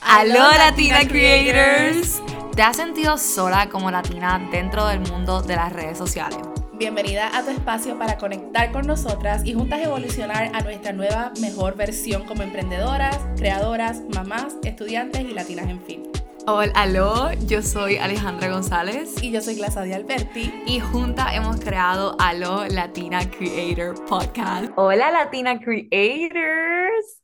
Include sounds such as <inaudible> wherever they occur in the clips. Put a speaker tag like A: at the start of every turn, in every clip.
A: Aló Latina Creators. ¿Te has sentido sola como latina dentro del mundo de las redes sociales?
B: Bienvenida a tu espacio para conectar con nosotras y juntas evolucionar a nuestra nueva mejor versión como emprendedoras, creadoras, mamás, estudiantes y latinas en fin.
A: Hola, aló, yo soy Alejandra González.
B: Y yo soy Glasadia Alberti.
A: Y juntas hemos creado Aló Latina Creator Podcast. Hola Latina Creators.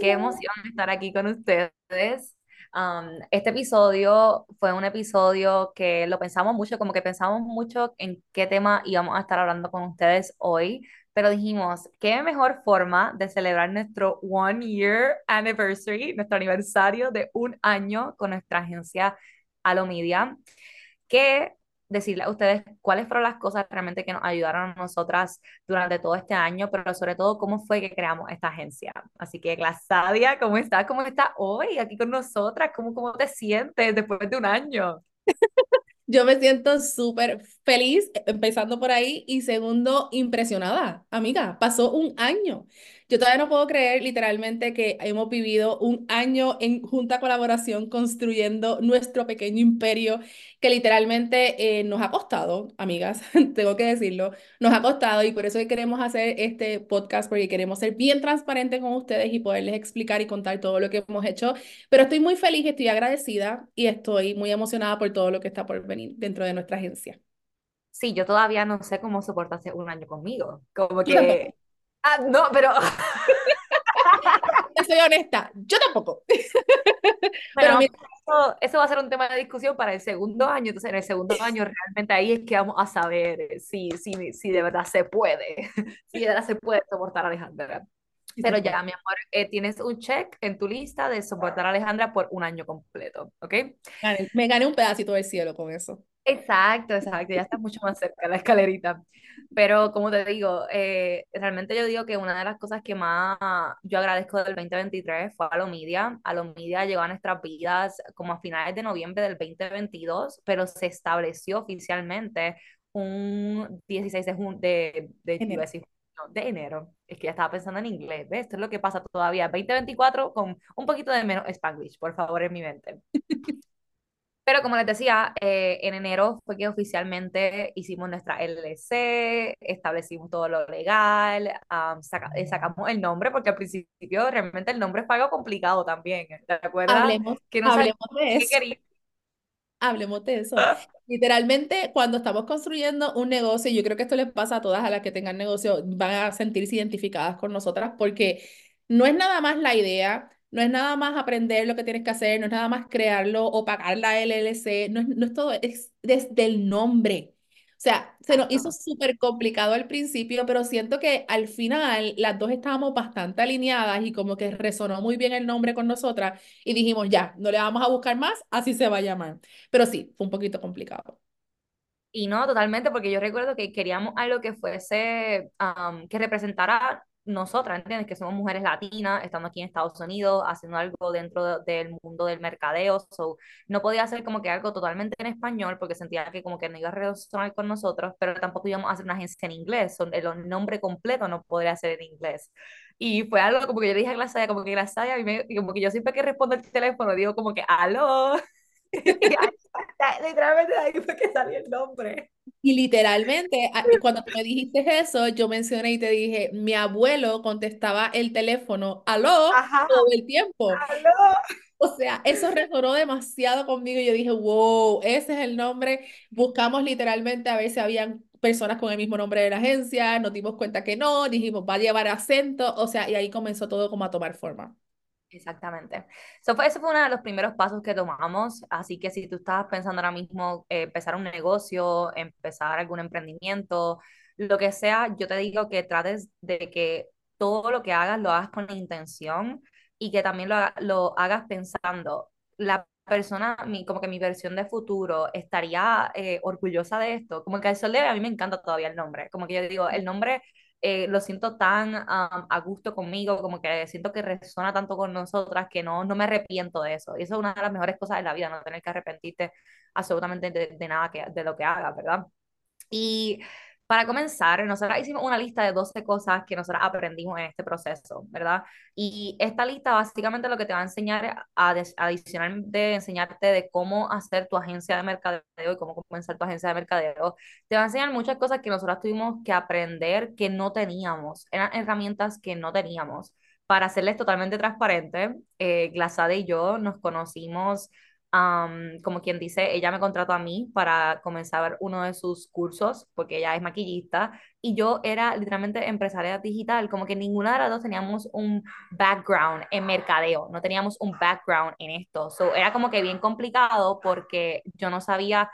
A: Qué emoción estar aquí con ustedes. Um, este episodio fue un episodio que lo pensamos mucho, como que pensamos mucho en qué tema íbamos a estar hablando con ustedes hoy, pero dijimos, qué mejor forma de celebrar nuestro one year anniversary, nuestro aniversario de un año con nuestra agencia Alomedia, que decirle a ustedes cuáles fueron las cosas realmente que nos ayudaron a nosotras durante todo este año, pero sobre todo cómo fue que creamos esta agencia. Así que, Glasadia, ¿cómo estás? ¿Cómo estás hoy aquí con nosotras? ¿Cómo, cómo te sientes después de un año?
B: Yo me siento súper feliz, empezando por ahí, y segundo, impresionada. Amiga, pasó un año. Yo todavía no puedo creer literalmente que hemos vivido un año en junta colaboración construyendo nuestro pequeño imperio que literalmente eh, nos ha costado, amigas, <laughs> tengo que decirlo, nos ha costado y por eso hoy queremos hacer este podcast porque queremos ser bien transparentes con ustedes y poderles explicar y contar todo lo que hemos hecho. Pero estoy muy feliz, estoy agradecida y estoy muy emocionada por todo lo que está por venir dentro de nuestra agencia.
A: Sí, yo todavía no sé cómo soportaste un año conmigo. Como <laughs> que Ah, no, pero. <laughs>
B: soy honesta, yo tampoco. <laughs>
A: pero eso, va a ser un tema de discusión para el segundo año. Entonces, en el segundo año, realmente ahí es que vamos a saber si, si, si de verdad se puede, <laughs> si de verdad se puede soportar a Alejandra. Pero <laughs> ya, mi amor, eh, tienes un check en tu lista de soportar a Alejandra por un año completo, ¿ok?
B: Me gané un pedacito del cielo con eso.
A: Exacto, exacto, ya estás mucho más cerca de la escalerita. Pero como te digo, eh, realmente yo digo que una de las cosas que más yo agradezco del 2023 fue a Alomedia. Alomedia llegó a nuestras vidas como a finales de noviembre del 2022, pero se estableció oficialmente un 16 de, de, de, enero. de enero. Es que ya estaba pensando en inglés, ¿ves? Esto es lo que pasa todavía. 2024 con un poquito de menos Spanglish, por favor, en mi mente. <laughs> Pero como les decía, eh, en enero fue que oficialmente hicimos nuestra LLC, establecimos todo lo legal, eh, sacamos el nombre, porque al principio realmente el nombre fue algo complicado también, ¿te acuerdas?
B: Hablemos, que no hablemos de eso. Hablemos de eso. Literalmente, cuando estamos construyendo un negocio, yo creo que esto les pasa a todas a las que tengan negocio, van a sentirse identificadas con nosotras, porque no es nada más la idea, no es nada más aprender lo que tienes que hacer, no es nada más crearlo o pagar la LLC, no es, no es todo, es desde el nombre. O sea, se nos hizo súper complicado al principio, pero siento que al final las dos estábamos bastante alineadas y como que resonó muy bien el nombre con nosotras y dijimos, ya, no le vamos a buscar más, así se va a llamar. Pero sí, fue un poquito complicado.
A: Y no, totalmente, porque yo recuerdo que queríamos algo que fuese, que representara nosotras, ¿entiendes? Que somos mujeres latinas, estando aquí en Estados Unidos, haciendo algo dentro del mundo del mercadeo, so, no podía hacer como que algo totalmente en español, porque sentía que como que no iba a resonar con nosotros, pero tampoco íbamos a hacer una agencia en inglés, son, el nombre completo no podría ser en inglés. Y fue algo como que yo le dije a Glasadia, como que Glasadia, y como que yo siempre que respondo el teléfono digo como que, aló, <laughs> literalmente ahí fue que salió el nombre.
B: Y literalmente, cuando me dijiste eso, yo mencioné y te dije, mi abuelo contestaba el teléfono, aló, todo el tiempo.
A: Aló.
B: O sea, eso resonó demasiado conmigo y yo dije, wow, ese es el nombre. Buscamos literalmente a ver si habían personas con el mismo nombre de la agencia, nos dimos cuenta que no, dijimos, va a llevar acento, o sea, y ahí comenzó todo como a tomar forma.
A: Exactamente. Eso fue, eso fue uno de los primeros pasos que tomamos, así que si tú estás pensando ahora mismo eh, empezar un negocio, empezar algún emprendimiento, lo que sea, yo te digo que trates de que todo lo que hagas lo hagas con intención y que también lo, lo hagas pensando, la persona, mi, como que mi versión de futuro estaría eh, orgullosa de esto, como que el sol de a mí me encanta todavía el nombre, como que yo digo, el nombre eh, lo siento tan a gusto conmigo, como que siento que resuena tanto con nosotras que no, no me arrepiento de eso. Y eso es una de las mejores cosas de la vida, no tener que arrepentirte absolutamente de, nada de lo que hagas, ¿verdad? Y para comenzar, nosotros hicimos una lista de 12 cosas que nosotros aprendimos en este proceso, ¿verdad? Y esta lista básicamente lo que te va a enseñar, adicional de enseñarte de cómo hacer tu agencia de mercadeo y cómo comenzar tu agencia de mercadeo, te va a enseñar muchas cosas que nosotros tuvimos que aprender que no teníamos, eran herramientas que no teníamos. Para hacerles totalmente transparente, eh, y yo nos conocimos como quien dice, ella me contrató a mí para comenzar uno de sus cursos, porque ella es maquillista, y yo era literalmente empresaria digital, como que ninguna de las dos teníamos un background en mercadeo, no teníamos un background en esto. So, era como que bien complicado porque yo no sabía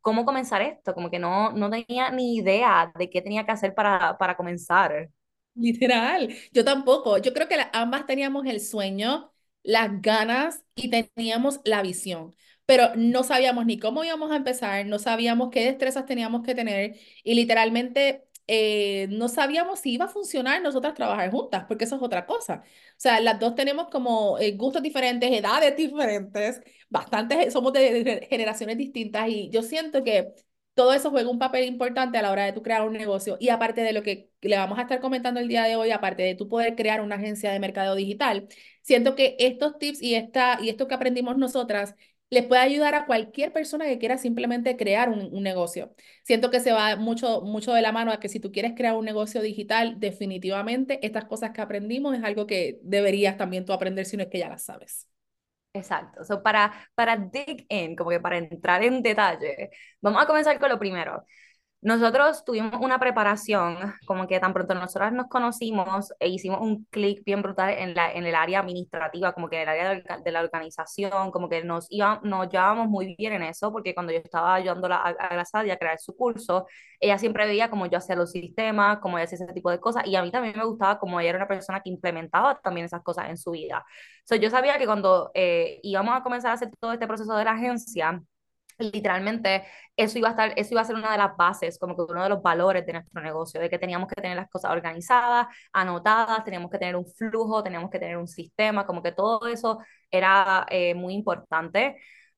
A: cómo comenzar esto, como que no, no tenía ni idea de qué tenía que hacer para, para comenzar.
B: Literal, yo tampoco. Yo creo que ambas teníamos el sueño las ganas y teníamos la visión, pero no sabíamos ni cómo íbamos a empezar, no sabíamos qué destrezas teníamos que tener y literalmente eh, no sabíamos si iba a funcionar nosotras trabajar juntas, porque eso es otra cosa. O sea, las dos tenemos como eh, gustos diferentes, edades <laughs> diferentes, bastantes, somos de generaciones distintas y yo siento que todo eso juega un papel importante a la hora de tú crear un negocio. Y aparte de lo que le vamos a estar comentando el día de hoy, aparte de tú poder crear una agencia de mercado digital, siento que estos tips y, esta, y esto que aprendimos nosotras les puede ayudar a cualquier persona que quiera simplemente crear un, un, negocio. Siento que se va mucho, mucho de la mano a que si tú quieres crear un negocio digital, definitivamente estas cosas que aprendimos es algo que deberías también tú aprender si no es que ya las sabes.
A: Exacto. So, para, para dig in, como que para entrar en detalle, vamos a comenzar con lo primero. Nosotros tuvimos una preparación, como que tan pronto nosotros nos conocimos e hicimos un clic bien brutal en, la, en el área administrativa, como que en el área de, la organización, como que nos, iba, nos llevábamos muy bien en eso, porque cuando yo estaba ayudándola a, a Sadia a crear su curso, ella siempre veía como yo hacía los sistemas, como ella hacía ese tipo de cosas, y a mí también me gustaba como ella era una persona que implementaba también esas cosas en su vida. So, yo sabía que cuando eh, íbamos a comenzar a hacer todo este proceso de la agencia, literalmente eso iba a estar, eso iba a ser una de las bases, como que uno de los valores de nuestro negocio, de que teníamos que tener las cosas organizadas, anotadas, teníamos que tener un flujo, teníamos que tener un sistema, como que todo eso era eh, muy importante.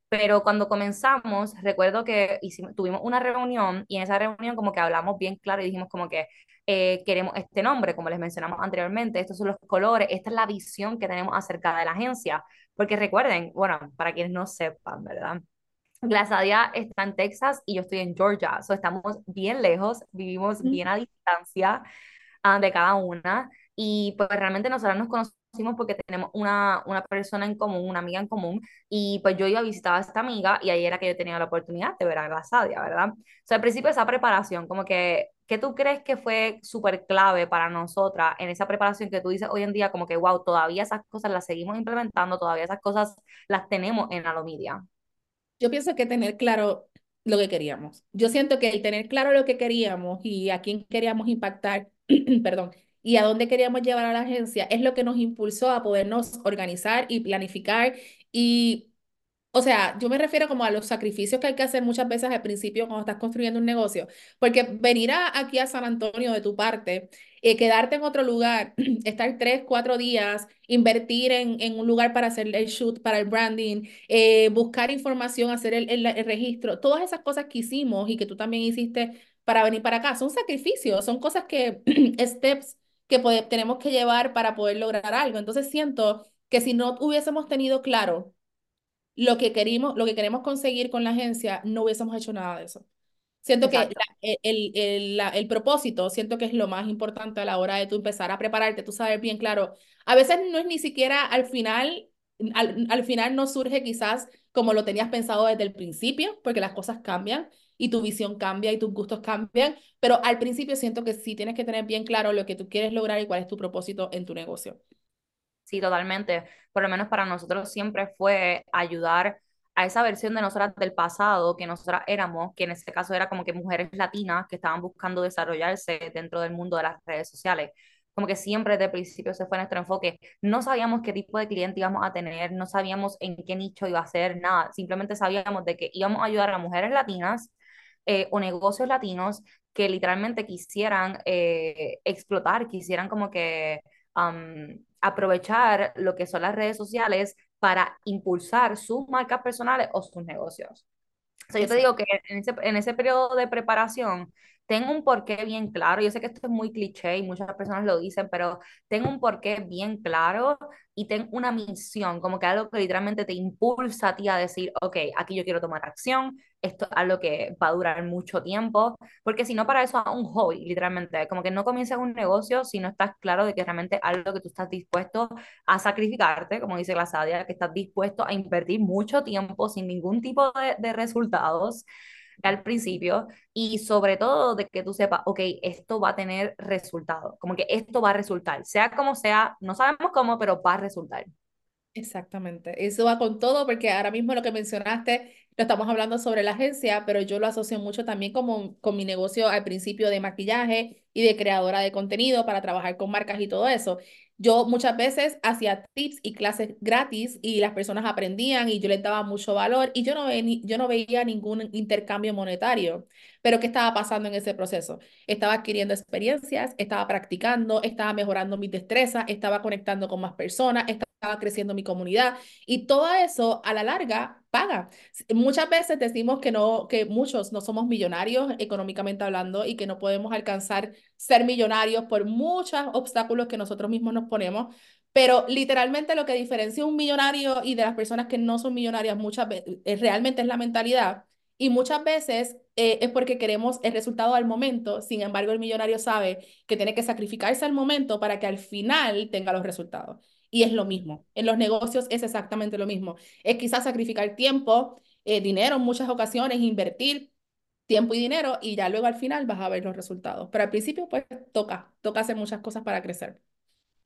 A: Pero cuando comenzamos, recuerdo que hicimos, tuvimos una reunión y en esa reunión como que hablamos bien claro y dijimos como que eh, queremos este nombre, como les mencionamos anteriormente, estos son los colores, esta es la visión que tenemos acerca de la agencia. Porque recuerden, bueno, para quienes no sepan, ¿verdad? Glasadia está en Texas y yo estoy en Georgia, so estamos bien lejos, vivimos bien a distancia uh, de cada una. Y pues realmente nosotros nos conocimos porque tenemos una, una persona en común, una amiga en común. Y pues yo iba a visitar a esta amiga y ahí era que yo tenía la oportunidad de ver a Glasadia, ¿verdad? O sea, al principio esa preparación, como que, ¿qué tú crees que fue súper clave para nosotras en esa preparación que tú dices hoy en día como que, wow, todavía esas cosas las seguimos implementando, todavía esas cosas las tenemos en Alomedia?
B: Yo pienso que tener claro lo que queríamos. Yo siento que el tener claro lo que queríamos y a quién queríamos impactar, <clears throat> perdón, y a dónde queríamos llevar a la agencia es lo que nos impulsó a podernos organizar y planificar y o sea, yo me refiero como a los sacrificios que hay que hacer muchas veces al principio cuando estás construyendo un negocio, porque venir aquí a San Antonio de tu parte, eh, quedarte en otro lugar, <clears throat> estar tres, cuatro días, invertir en, en, un lugar para hacer el shoot, para el branding, eh, buscar información, hacer el, el, registro, todas esas cosas que hicimos y que tú también hiciste para venir para acá, son sacrificios, son cosas que, <clears throat> steps que tenemos que llevar para poder lograr algo. Entonces siento que si no hubiésemos tenido claro lo que queremos, lo que queremos conseguir con la agencia, no hubiésemos hecho nada de eso. Siento que el, el, el, propósito, siento que es lo más importante a la hora de tú empezar a prepararte, tú sabes bien claro. A veces no es ni siquiera al final, al, al final no surge quizás como lo tenías pensado desde el principio, porque las cosas cambian y tu visión cambia y tus gustos cambian, pero al principio siento que sí tienes que tener bien claro lo que tú quieres lograr y cuál es tu propósito en tu negocio.
A: Sí, totalmente. Por lo menos para nosotros siempre fue ayudar a esa versión de nosotras del pasado que nosotras éramos, que en este caso era como que mujeres latinas que estaban buscando desarrollarse dentro del mundo de las redes sociales. Como que siempre desde el principio se fue nuestro enfoque. No sabíamos qué tipo de cliente íbamos a tener, no sabíamos en qué nicho iba a ser, nada. Simplemente sabíamos de que íbamos a ayudar a mujeres latinas eh, o negocios latinos que literalmente quisieran eh, explotar, quisieran como que aprovechar lo que son las redes sociales para impulsar sus marcas personales o sus negocios. O sea, yo te digo que en ese, en ese periodo de preparación, tengo un porqué bien claro. Yo sé que esto es muy cliché y muchas personas lo dicen, pero tengo un porqué bien claro y tengo una misión, como que algo que literalmente te impulsa a ti a decir, ok, aquí yo quiero tomar acción, esto es algo que va a durar mucho tiempo, porque si no para eso es un hobby, literalmente, como que no comienzas un negocio si no estás claro de que realmente algo que tú estás dispuesto a sacrificarte, como dice la Sadia, que estás dispuesto a invertir mucho tiempo sin ningún tipo de, de resultados al principio y sobre todo de que tú sepas, ok, esto va a tener resultado, como que esto va a resultar, sea como sea, no sabemos cómo, pero va a resultar.
B: Exactamente, eso va con todo porque ahora mismo lo que mencionaste, lo estamos hablando sobre la agencia, pero yo lo asocio mucho también como, con mi negocio al principio de maquillaje y de creadora de contenido para trabajar con marcas y todo eso. Yo muchas veces hacía tips y clases gratis y las personas aprendían y yo les daba mucho valor y yo no, ve, yo no veía ningún intercambio monetario. Pero ¿qué estaba pasando en ese proceso? Estaba adquiriendo experiencias, estaba practicando, estaba mejorando mis destrezas, estaba conectando con más personas, estaba creciendo mi comunidad y todo eso a la larga paga. Muchas veces decimos que no, que muchos no somos millonarios económicamente hablando y que no podemos alcanzar ser millonarios por muchos obstáculos que nosotros mismos nos ponemos, pero literalmente lo que diferencia un millonario y de las personas que no son millonarias muchas veces eh, realmente es la mentalidad. Y muchas veces eh, es porque queremos el resultado al momento, sin embargo el millonario sabe que tiene que sacrificarse al momento para que al final tenga los resultados. Y es lo mismo. En los negocios es exactamente lo mismo. Es quizás sacrificar tiempo, eh, dinero en muchas ocasiones, invertir tiempo y dinero y ya luego al final vas a ver los resultados. Pero al principio pues toca, toca hacer muchas cosas para crecer.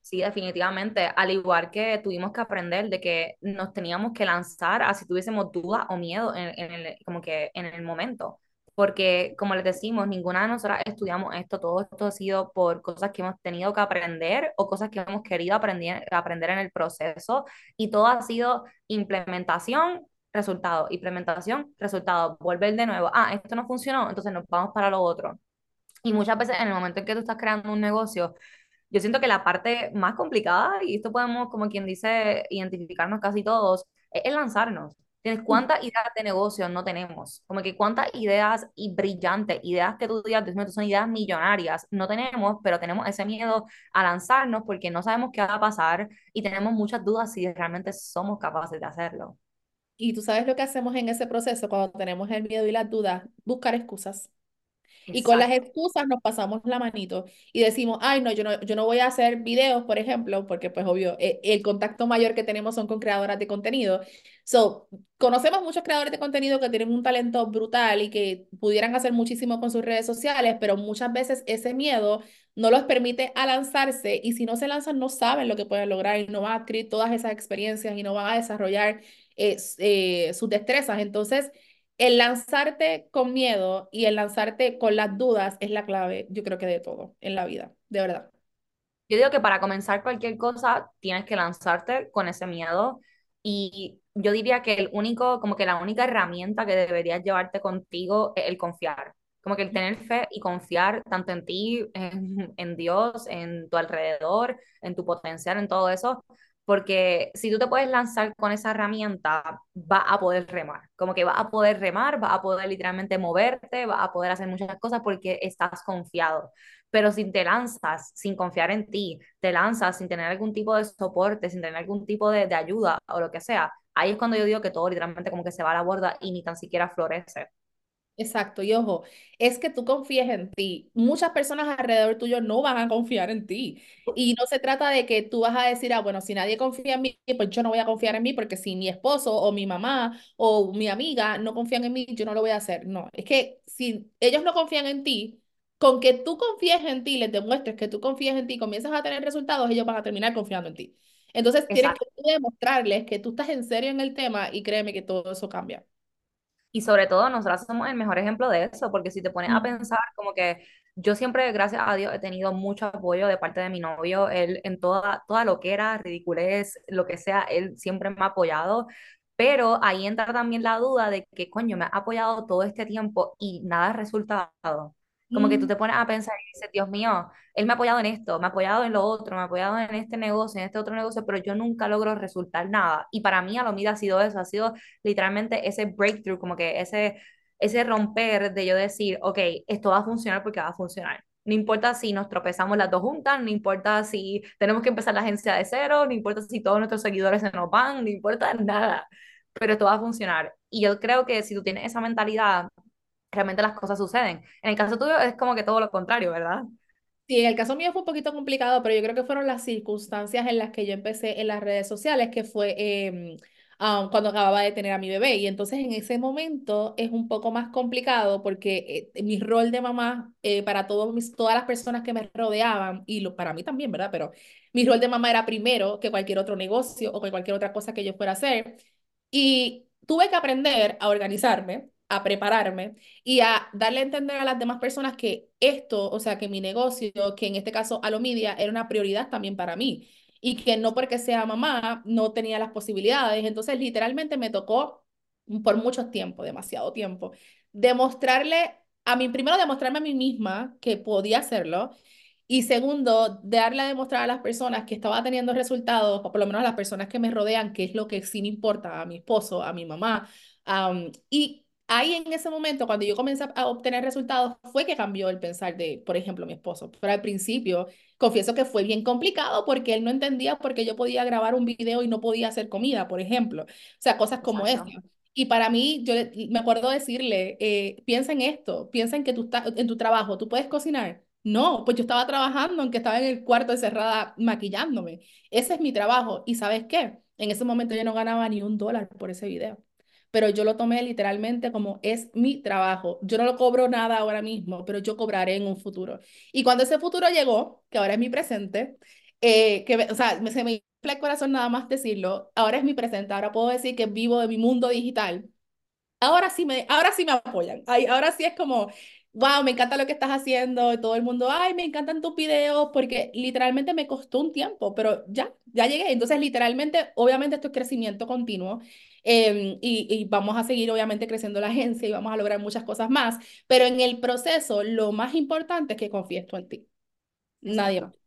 A: Sí, definitivamente. Al igual que tuvimos que aprender de que nos teníamos que lanzar a si tuviésemos dudas o miedo en, en como que en el momento. Porque, como les decimos, ninguna de nosotras estudiamos esto. Todo esto ha sido por cosas que hemos tenido que aprender o cosas que hemos querido aprender, aprender en el proceso. Y todo ha sido implementación, resultado, implementación, resultado. Volver de nuevo. Ah, esto no funcionó, entonces nos vamos para lo otro. Y muchas veces en el momento en que tú estás creando un negocio, yo siento que la parte más complicada, y esto podemos, como quien dice, identificarnos casi todos, es lanzarnos. ¿Tienes cuántas ideas de negocio no tenemos? Como que cuántas ideas y brillantes, ideas que tú digas, son ideas millonarias, no tenemos, pero tenemos ese miedo a lanzarnos porque no sabemos qué va a pasar y tenemos muchas dudas si realmente somos capaces de hacerlo.
B: Y tú sabes lo que hacemos en ese proceso cuando tenemos el miedo y las dudas, buscar excusas. Y con las excusas nos pasamos la manito y decimos, ay, no, yo no, yo no voy a hacer videos, por ejemplo, porque pues obvio, e, el contacto mayor que tenemos son con creadoras de contenido. So, conocemos muchos creadores de contenido que tienen un talento brutal y que pudieran hacer muchísimo con sus redes sociales, pero muchas veces ese miedo no los permite a lanzarse y si no se lanzan no saben lo que pueden lograr y no van a adquirir todas esas experiencias y no van a desarrollar eh, eh, sus destrezas. Entonces, el lanzarte con miedo y el lanzarte con las dudas es la clave, yo creo que de todo en la vida, de verdad.
A: Yo digo que para comenzar cualquier cosa tienes que lanzarte con ese miedo y yo diría que el único, como que la única herramienta que deberías llevarte contigo es el confiar. Como que el tener fe y confiar tanto en ti, en, en Dios, en tu alrededor, en tu potencial, en todo eso, porque si tú te puedes lanzar con esa herramienta, va a poder remar, como que va a poder remar, va a poder literalmente moverte, va a poder hacer muchas cosas porque estás confiado. Pero si te lanzas sin confiar en ti, te lanzas sin tener algún tipo de soporte, sin tener algún tipo de, de ayuda o lo que sea, ahí es cuando yo digo que todo literalmente como que se va a la borda y ni tan siquiera florece.
B: Exacto, y ojo, es que tú confíes en ti. Muchas personas alrededor tuyo no van a confiar en ti. Y no se trata de que tú vas a decir, ah, bueno, si nadie confía en mí, pues yo no voy a confiar en mí porque si mi esposo o mi mamá o mi amiga no confían en mí, yo no lo voy a hacer. No, es que si ellos no confían en ti, con que tú confíes en ti, les demuestres que tú confías en ti, comienzas a tener resultados, ellos van a terminar confiando en ti. Entonces, tienes que demostrarles que tú estás en serio en el tema y créeme que todo eso cambia.
A: Y sobre todo, nosotras somos el mejor ejemplo de eso, porque si te pones a pensar como que yo siempre, gracias a Dios, he tenido mucho apoyo de parte de mi novio, él en toda, toda lo que era, ridiculez, lo que sea, él siempre me ha apoyado, pero ahí entra también la duda de que, coño, me ha apoyado todo este tiempo y nada ha resultado. Como que tú te pones a pensar y dices, Dios mío, él me ha apoyado en esto, me ha apoyado en lo otro, me ha apoyado en este negocio, en este otro negocio, pero yo nunca logro resultar nada. Y para mí, a lo mí ha sido eso, ha sido literalmente ese breakthrough, como que ese, ese romper de yo decir, ok, esto va a funcionar porque va a funcionar. No importa si nos tropezamos las dos juntas, no importa si tenemos que empezar la agencia de cero, no importa si todos nuestros seguidores se nos van, no importa nada, pero esto va a funcionar. Y yo creo que si tú tienes esa mentalidad, realmente las cosas suceden. En el caso tuyo es como que todo lo contrario, ¿verdad?
B: Sí, en el caso mío fue un poquito complicado, pero yo creo que fueron las circunstancias en las que yo empecé en las redes sociales, que fue em, um, cuando acababa de tener a mi bebé. Y entonces en ese momento es un poco más complicado porque eh, mi rol de mamá eh, para todos mis, todas las personas que me rodeaban, y lo, para mí también, ¿verdad? Pero mi rol de mamá era primero que cualquier otro negocio o que cualquier otra cosa que yo fuera a hacer. Y tuve que aprender a organizarme a prepararme y a darle a entender a las demás personas que esto, o sea, que mi negocio, que en este caso Alomedia, era una prioridad también para mí y que no porque sea mamá no tenía las posibilidades. Entonces, literalmente me tocó por mucho tiempo, demasiado tiempo, demostrarle a mí, primero demostrarme a mí misma que podía hacerlo y segundo, darle a demostrar a las personas que estaba teniendo resultados, o por lo menos a las personas que me rodean, que es lo que sí me importa, a mi esposo, a mi mamá. y ahí en ese momento, cuando yo comencé a obtener resultados, fue que cambió el pensar de, por ejemplo, mi esposo. Pero al principio, confieso que fue bien complicado porque él no entendía por qué yo podía grabar un video y no podía hacer comida, por ejemplo. O sea, cosas como esta. Y para mí, yo me acuerdo decirle, eh, piensa en esto, piensa en que tú estás en tu trabajo, ¿tú puedes cocinar? No, pues yo estaba trabajando, aunque estaba en el cuarto encerrada maquillándome. Ese es mi trabajo. ¿Y sabes qué? En ese momento yo no ganaba ni un dólar por ese video pero yo lo tomé literalmente como es mi trabajo. Yo no lo cobro nada ahora mismo, pero yo cobraré en un futuro. Y cuando ese futuro llegó, que ahora es mi presente, eh, que, o sea, se me infla el corazón nada más decirlo, ahora es mi presente, ahora puedo decir que vivo de mi mundo digital. Ahora sí me, ahora sí me apoyan. ahora sí es como, wow, me encanta lo que estás haciendo, todo el mundo, ay, me encantan tus videos, porque literalmente me costó un tiempo, pero ya, ya llegué. Entonces, literalmente, obviamente esto es crecimiento continuo em, y, y, vamos a seguir, obviamente, creciendo la agencia y vamos a lograr muchas cosas más, pero en el proceso, lo más importante es que confíes tú en ti. Nadie más.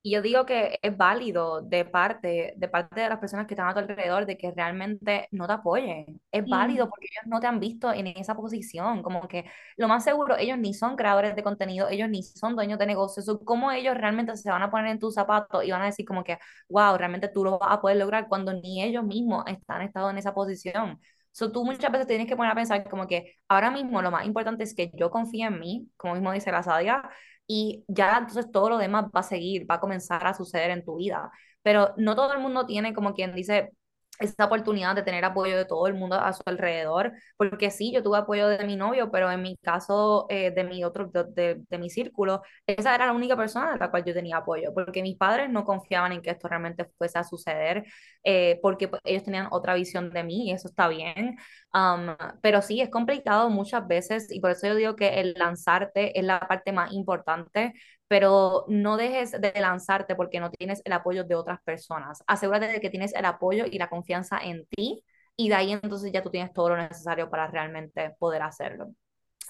A: Y yo digo que es válido de parte, de parte de las personas que están a tu alrededor de que realmente no te apoyen. Es válido porque ellos no te han visto en esa posición. Como que lo más seguro, ellos ni son creadores de contenido, ellos ni son dueños de negocios. ¿Cómo ellos realmente se van a poner en tus zapatos y van a decir como que, wow, realmente tú lo vas a poder lograr cuando ni ellos mismos están estado en esa posición? So, tú muchas veces tienes que poner a pensar como que ahora mismo lo más importante es que yo confíe en mí, como mismo dice la Sadia, y ya entonces todo lo demás va a seguir, va a comenzar a suceder en tu vida. Pero no todo el mundo tiene, como quien dice, esa oportunidad de tener apoyo de todo el mundo a su alrededor, porque sí, yo tuve apoyo de mi novio, pero en mi caso, eh, de mi otro, de, de, mi círculo, esa era la única persona de la cual yo tenía apoyo, porque mis padres no confiaban en que esto realmente fuese a suceder, eh, porque pues, ellos tenían otra visión de mí y eso está bien, um, pero sí, es complicado muchas veces y por eso yo digo que el lanzarte es la parte más importante, pero no dejes de lanzarte porque no tienes el apoyo de otras personas. Asegúrate de que tienes el apoyo y la confianza en ti y de ahí entonces ya tú tienes todo lo necesario para realmente poder hacerlo.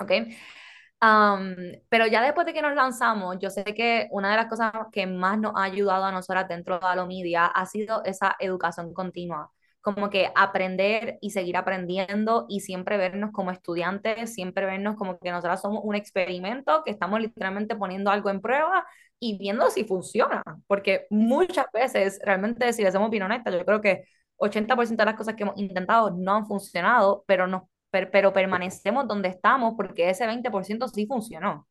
A: ¿Ok? pero ya después de que nos lanzamos, yo sé que una de las cosas que más nos ha ayudado a nosotras dentro de Alomedia ha sido esa educación continua como que aprender y seguir aprendiendo y siempre vernos como estudiantes, siempre vernos como que nosotros somos un experimento, que estamos literalmente poniendo algo en prueba y viendo si funciona, porque muchas veces, realmente, si le hacemos bien honesta, yo creo que 80% de las cosas que hemos intentado no han funcionado, pero, no, pero permanecemos donde estamos porque ese 20% sí funcionó.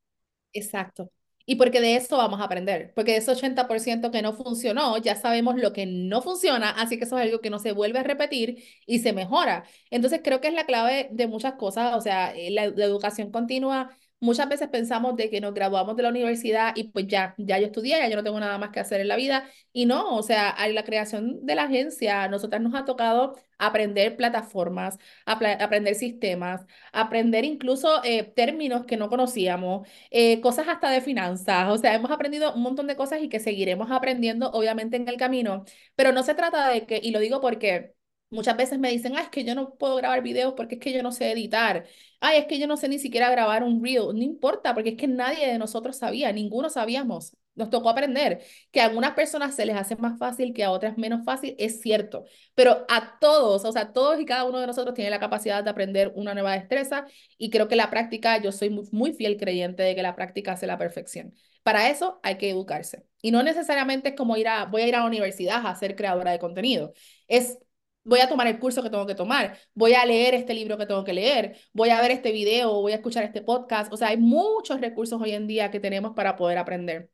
B: Exacto. Y porque de eso vamos a aprender, porque de ese 80% que no funcionó, ya sabemos lo que no funciona, así que eso es algo que no se vuelve a repetir y se mejora. Entonces creo que es la clave de muchas cosas, o sea, eh, la, la educación continua Muchas veces pensamos de que nos graduamos de la universidad y pues ya, ya yo estudié, ya yo no tengo nada más que hacer en la vida. Y no, o sea, a la creación de la agencia, a nosotras nos ha tocado aprender plataformas, aprender sistemas, aprender incluso eh, términos que no conocíamos, eh, cosas hasta de finanzas. O sea, hemos aprendido un montón de cosas y que seguiremos aprendiendo, obviamente, en el camino. Pero no se trata de que, y lo digo porque Muchas veces me dicen, ah, es que yo no puedo grabar videos porque es que yo no sé editar. Ay, es que yo no sé ni siquiera grabar un reel. No importa, porque es que nadie de nosotros sabía, ninguno sabíamos nos tocó aprender que a algunas personas se les hace más fácil, que a otras menos fácil, es cierto, pero a todos, o sea, todos y cada uno de nosotros tiene la capacidad de aprender una nueva destreza y creo que la práctica, yo soy muy, muy fiel creyente de que la práctica hace la perfección. Para eso hay que educarse. Y no necesariamente es como ir a, voy a ir a la universidad a ser creadora de contenido. Es voy a tomar el curso que tengo que tomar, voy a leer este libro que tengo que leer, voy a ver este video, voy a escuchar este podcast. O sea, hay muchos recursos hoy en día que tenemos para poder aprender.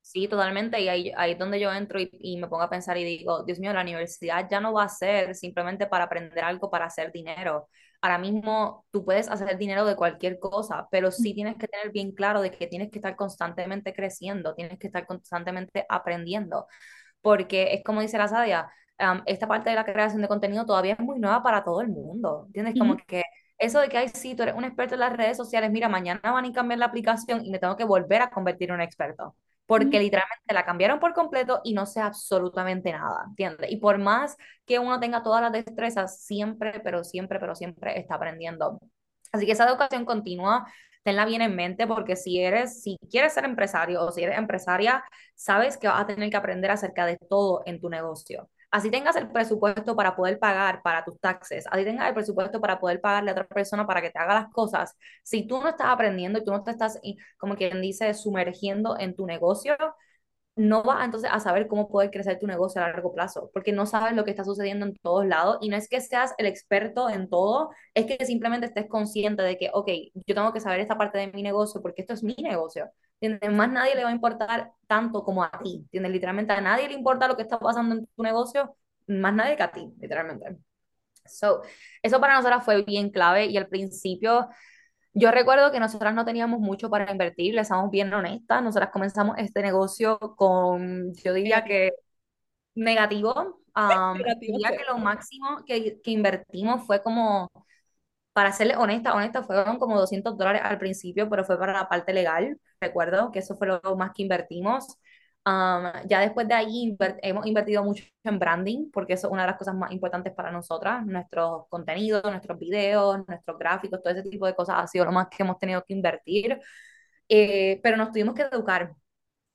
A: Sí, totalmente. Y ahí, ahí es donde yo entro y, y, me pongo a pensar y digo, Dios mío, la universidad ya no va a ser simplemente para aprender algo, para hacer dinero. Ahora mismo tú puedes hacer dinero de cualquier cosa, pero sí tienes que tener bien claro de que tienes que estar constantemente creciendo, tienes que estar constantemente aprendiendo. Porque es como dice la Sadia, esta parte de la creación de contenido todavía es muy nueva para todo el mundo, ¿entiendes? Como que eso de que, ay, sí, tú eres un experto en las redes sociales, mira, mañana van a cambiar la aplicación y me tengo que volver a convertir en un experto, porque literalmente la cambiaron por completo y no sé absolutamente nada, ¿entiendes? Y por más que uno tenga todas las destrezas, siempre, pero siempre, pero siempre está aprendiendo. Así que esa educación continua tenla bien en mente porque si eres, si quieres ser empresario o si eres empresaria, sabes que vas a tener que aprender acerca de todo en tu negocio así tengas el presupuesto para poder pagar para tus taxes, así tengas el presupuesto para poder pagarle a otra persona para que te haga las cosas, si tú no estás aprendiendo y tú no te estás, como quien dice, sumergiendo en tu negocio, no vas entonces a saber cómo poder crecer tu negocio a largo plazo, porque no sabes lo que está sucediendo en todos lados y no es que seas el experto en todo, es que simplemente estés consciente de que, ok, yo tengo que saber esta parte de mi negocio porque esto es mi negocio. ¿Entiendes? Más nadie le va a importar tanto como a ti. ¿Entiendes? Literalmente a nadie le importa lo que está pasando en tu negocio, más nadie que a ti, literalmente. So, eso para nosotras fue bien clave y al principio yo recuerdo que nosotras no teníamos mucho para invertir, le somos bien honestas, nosotras comenzamos este negocio con, yo diría que negativo, um, diría que lo máximo que, que invertimos fue como para serle honesta, honesta, fueron como 200 dólares al principio, pero fue para la parte legal, recuerdo que eso fue lo más que invertimos. Ya después de ahí hemos invertido mucho en branding, porque eso es una de las cosas más importantes para nosotras, nuestros contenidos, nuestros videos, nuestros gráficos, todo ese tipo de cosas ha sido lo más que hemos tenido que invertir, eh, pero nos tuvimos que educar,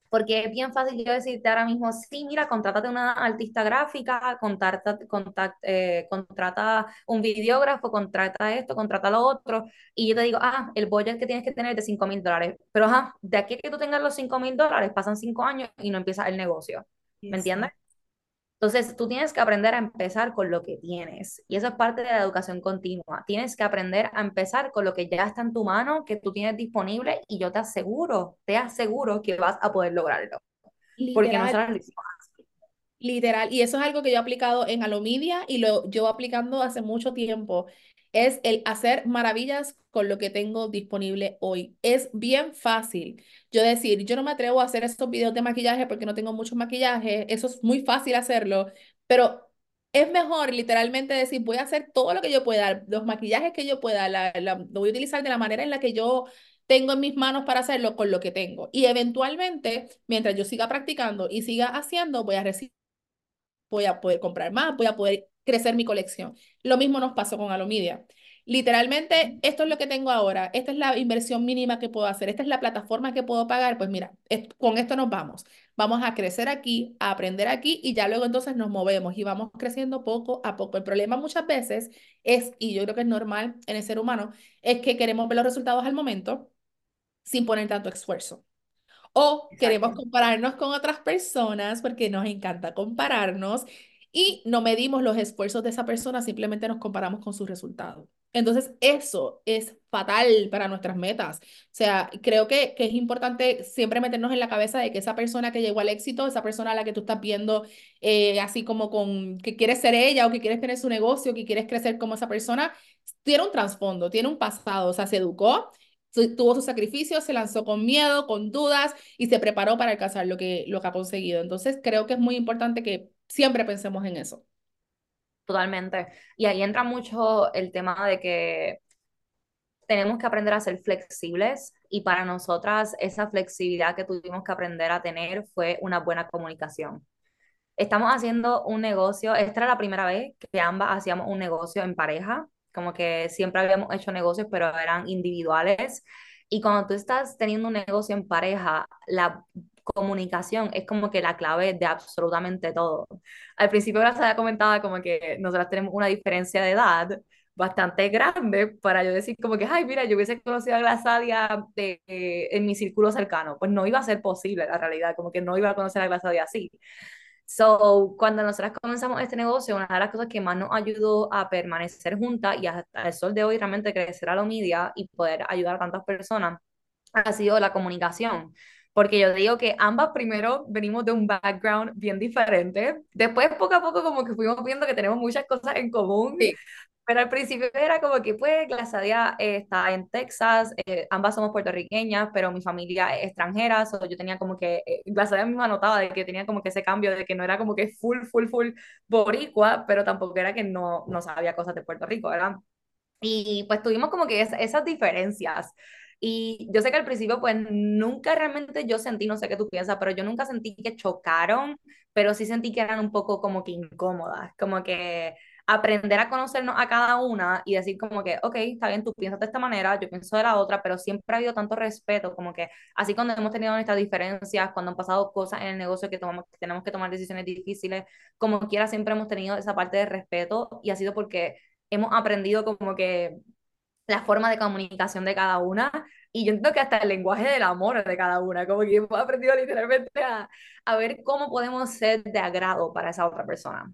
A: porque es bien fácil yo decirte ahora mismo, sí, mira, contrátate una artista gráfica, contrata, eh, contrata un videógrafo, contrata esto, contrata lo otro, y yo te digo, ah, el budget que tienes que tener es de 5 mil dólares, pero ajá, de aquí a que tú tengas los 5 mil dólares, pasan 5 años y no empieza el negocio, ¿me entiendes? Entonces, tú tienes que aprender a empezar con lo que tienes. Y eso es parte de la educación continua. Tienes que aprender a empezar con lo que ya está en tu mano, que tú tienes disponible, y yo te aseguro, te aseguro que vas a poder lograrlo. Porque nosotros lo hicimos
B: Literal, y eso es algo que yo he aplicado en Alomedia y lo llevo aplicando hace mucho tiempo es el hacer maravillas con lo que tengo disponible hoy. Es bien fácil. Yo decir, yo no me atrevo a hacer estos videos de maquillaje porque no tengo mucho maquillaje, eso es muy fácil hacerlo, pero es mejor literalmente decir, voy a hacer todo lo que yo pueda, los maquillajes que yo pueda, la, lo voy a utilizar de la manera en la que yo tengo en mis manos para hacerlo con lo que tengo. Y eventualmente, mientras yo siga practicando y siga haciendo, voy a recibir, voy a poder comprar más, voy a poder crecer mi colección. Lo mismo nos pasó con Alomedia. Literalmente, esto es lo que tengo ahora, esta es la inversión mínima que puedo hacer, esta es la plataforma que puedo pagar, pues mira, con esto nos vamos. Vamos a crecer aquí, a aprender aquí y ya luego entonces nos movemos y vamos creciendo poco a poco. El problema muchas veces es, y yo creo que es normal en el ser humano, es que queremos ver los resultados al momento sin poner tanto esfuerzo. O queremos compararnos con otras personas porque nos encanta compararnos y no medimos los esfuerzos de esa persona, simplemente nos comparamos con sus resultados. Entonces, eso es fatal para nuestras metas. O sea, creo que, que, es importante siempre meternos en la cabeza de que esa persona que llegó al éxito, esa persona a la que tú estás viendo eh, así como con que quieres ser ella o que quieres tener su negocio, que quieres crecer como esa persona, tiene un trasfondo, tiene un pasado, o sea, se educó, tuvo sus sacrificios, se lanzó con miedo, con dudas y se preparó para alcanzar lo que, lo que ha conseguido. Entonces, creo que es muy importante que siempre pensemos en eso.
A: Totalmente. Y ahí entra mucho el tema de que tenemos que aprender a ser flexibles y para nosotras esa flexibilidad que tuvimos que aprender a tener fue una buena comunicación. Estamos haciendo un negocio, esta era la primera vez que ambas hacíamos un negocio en pareja, como que siempre habíamos hecho negocios, pero eran individuales. Y cuando tú estás teniendo un negocio en pareja, la comunicación es como que la clave de absolutamente todo. Al principio se había comentado como que nosotras tenemos una diferencia de edad bastante grande para yo decir como que, ay, mira, yo hubiese conocido a Glasadia de, en mi círculo cercano. Pues no iba a ser posible, la realidad, como que no iba a conocer a Glasadia así. So, cuando nosotras comenzamos este negocio, una de las cosas que más nos ayudó a permanecer juntas y hasta el sol de hoy realmente crecer a la media y poder ayudar a tantas personas ha sido la comunicación. Porque yo digo que ambas primero venimos de un background bien diferente. Después, poco a poco, como que fuimos viendo que tenemos muchas cosas en común. Sí. Pero al principio era como que, pues, Glasadia está en Texas, eh, ambas somos puertorriqueñas, pero mi familia es extranjera, so yo tenía como que, eh, Glasadia misma notaba de que tenía como que ese cambio de que no era como que full, full, full boricua, pero tampoco era que no, no sabía cosas de Puerto Rico, ¿verdad? Y pues tuvimos como que esas diferencias. Y yo sé que al principio, pues nunca realmente yo sentí, no sé qué tú piensas, pero yo nunca sentí que chocaron, pero sí sentí que eran un poco como que incómodas, como que aprender a conocernos a cada una y decir como que, ok, está bien, tú piensas de esta manera, yo pienso de la otra, pero siempre ha habido tanto respeto, como que así cuando hemos tenido nuestras diferencias, cuando han pasado cosas en el negocio que, tomamos, que tenemos que tomar decisiones difíciles, como quiera siempre hemos tenido esa parte de respeto y ha sido porque hemos aprendido como que la forma de comunicación de cada una y yo entiendo que hasta el lenguaje del amor de cada una, como que hemos aprendido literalmente a, a ver cómo podemos ser de agrado para esa otra persona.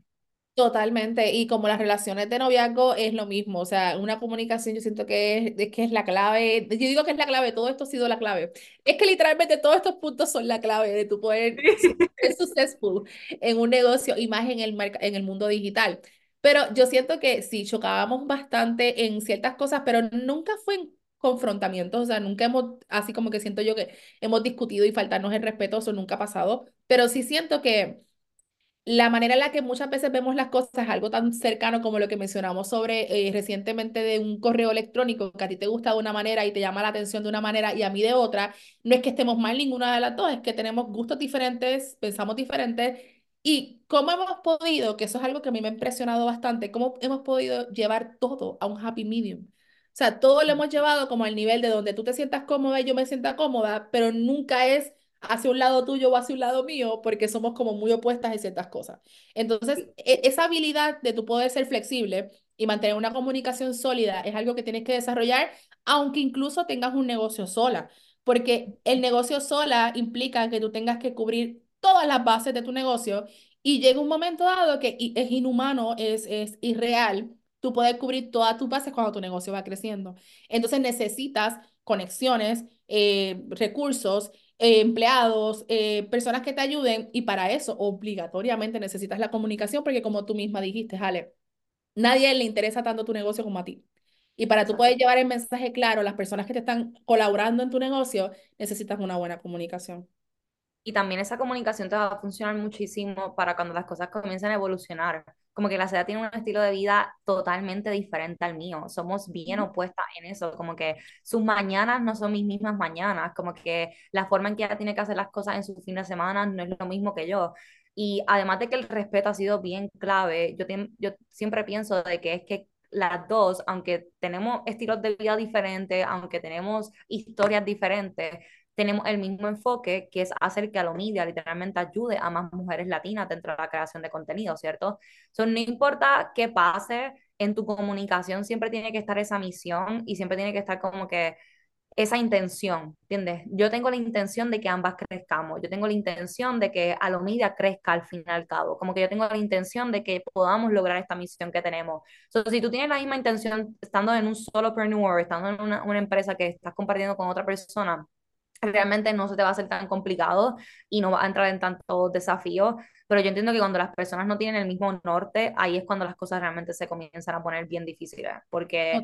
B: Totalmente, y como las relaciones de noviazgo es lo mismo, o sea, una comunicación yo siento que es, que es la clave, yo digo que es la clave, todo esto ha sido la clave, es que literalmente todos estos puntos son la clave de tu poder <laughs> ser successful en un negocio y más en el, en el mundo digital. Pero yo siento que sí, chocábamos bastante en ciertas cosas, pero nunca fue en confrontamientos, o sea, nunca hemos, así como que siento yo que hemos discutido y faltarnos el respeto, eso nunca ha pasado, pero sí siento que la manera en la que muchas veces vemos las cosas, algo tan cercano como lo que mencionamos sobre eh, recientemente de un correo electrónico que a ti te gusta de una manera y te llama la atención de una manera y a mí de otra, no es que estemos mal ninguna de las dos, es que tenemos gustos diferentes, pensamos diferentes y cómo hemos podido, que eso es algo que a mí me ha impresionado bastante, cómo hemos podido llevar todo a un happy medium. O sea, todo lo hemos llevado como al nivel de donde tú te sientas cómoda y yo me sienta cómoda, pero nunca es hacia un lado tuyo o hacia un lado mío, porque somos como muy opuestas en ciertas cosas. Entonces, e, esa habilidad de tu poder ser flexible y mantener una comunicación sólida es algo que tienes que desarrollar, aunque incluso tengas un negocio sola, porque el negocio sola implica que tú tengas que cubrir todas las bases de tu negocio y llega un momento dado que es inhumano, es, es irreal tú poder cubrir todas tus bases cuando tu negocio va creciendo. Entonces necesitas conexiones, eh, recursos eh, empleados, eh, personas que te ayuden y para eso obligatoriamente necesitas la comunicación porque como tú misma dijiste, Ale, nadie le interesa tanto tu negocio como a ti. Y para tú poder llevar el mensaje claro a las personas que te están colaborando en tu negocio, necesitas una buena comunicación.
A: Y también esa comunicación te va a funcionar muchísimo para cuando las cosas comiencen a evolucionar como que la seda tiene un estilo de vida totalmente diferente al mío. Somos bien opuestas en eso, como que sus mañanas no son mis mismas mañanas, como que la forma en que ella tiene que hacer las cosas en su fin de semana no es lo mismo que yo. Y además de que el respeto ha sido bien clave, yo, yo siempre pienso de que es que las dos, aunque tenemos estilos de vida diferentes, aunque tenemos historias diferentes, tenemos el mismo enfoque, que es hacer que Alomedia literalmente ayude a más mujeres latinas dentro de la creación de contenido, ¿cierto? So, no importa qué pase, en tu comunicación siempre tiene que estar esa misión y siempre tiene que estar como que esa intención, ¿entiendes? Yo tengo la intención de que ambas crezcamos, yo tengo la intención de que Alomedia crezca al fin y al cabo, como que yo tengo la intención de que podamos lograr esta misión que tenemos. So, si tú tienes la misma intención estando en un solo solopreneur, estando en una, una empresa que estás compartiendo con otra persona, realmente no se te va a hacer tan complicado y no va a entrar en tantos desafíos, pero yo entiendo que cuando las personas no tienen el mismo norte, ahí es cuando las cosas realmente se comienzan a poner bien difíciles, porque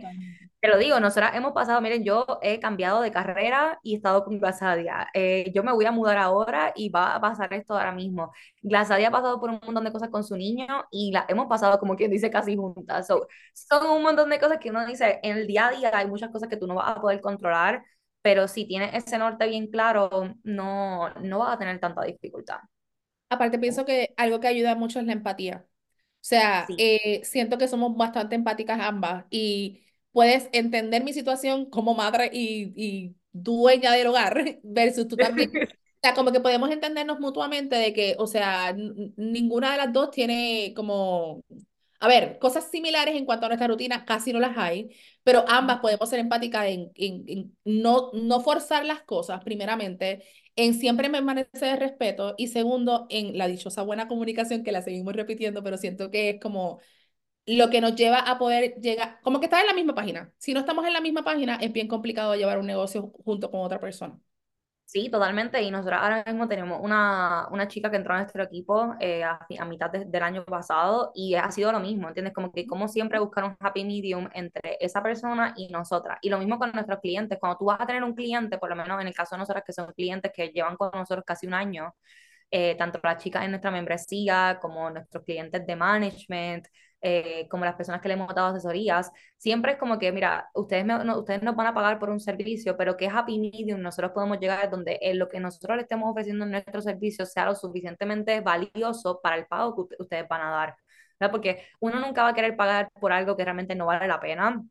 A: te lo digo, nosotras hemos pasado, miren, yo he cambiado de carrera y he estado con Glasadia, eh, yo me voy a mudar ahora y va a pasar esto ahora mismo. Glasadia ha pasado por un montón de cosas con su niño y la hemos pasado como quien dice casi juntas, son un montón de cosas que uno dice, en el día a día hay muchas cosas que tú no vas a poder controlar, pero si tienes ese norte bien claro, no, no vas a tener tanta dificultad.
B: Aparte, pienso que algo que ayuda mucho es la empatía. O sea, eh, siento que somos bastante empáticas ambas y puedes entender mi situación como madre y, y dueña del hogar <laughs> versus tú también <laughs> O sea, como que podemos entendernos mutuamente de que, o sea, ninguna de las dos tiene como, a ver, cosas similares en cuanto a nuestra rutina, casi no las hay, pero ambas podemos ser empáticas en, en, no, no forzar las cosas, primeramente, en siempre permanecer de respeto y segundo, en la dichosa buena comunicación que la seguimos repitiendo, pero siento que es como lo que nos lleva a poder llegar, como que estar en la misma página. Si no estamos en la misma página, es bien complicado llevar un negocio junto con otra persona.
A: Sí, totalmente. Y nosotros ahora mismo tenemos una, una chica que entró a nuestro equipo eh, a, a, mitad del año pasado y ha sido lo mismo, ¿entiendes? Como que como siempre buscar un happy medium entre esa persona y nosotras. Y lo mismo con nuestros clientes. Cuando tú vas a tener un cliente, por lo menos en el caso de nosotras que son clientes que llevan con nosotros casi un año, eh, tanto las chicas en nuestra membresía como nuestros clientes de management, eh, como las personas que le hemos dado asesorías, siempre es como que, mira, ustedes, no, ustedes nos van a pagar por un servicio, pero que happy medium nosotros podemos llegar donde en lo que nosotros le estemos ofreciendo en nuestro servicio sea lo suficientemente valioso para el pago que ustedes van a dar. ¿verdad? Porque uno nunca va a querer pagar por algo que realmente no vale la pena,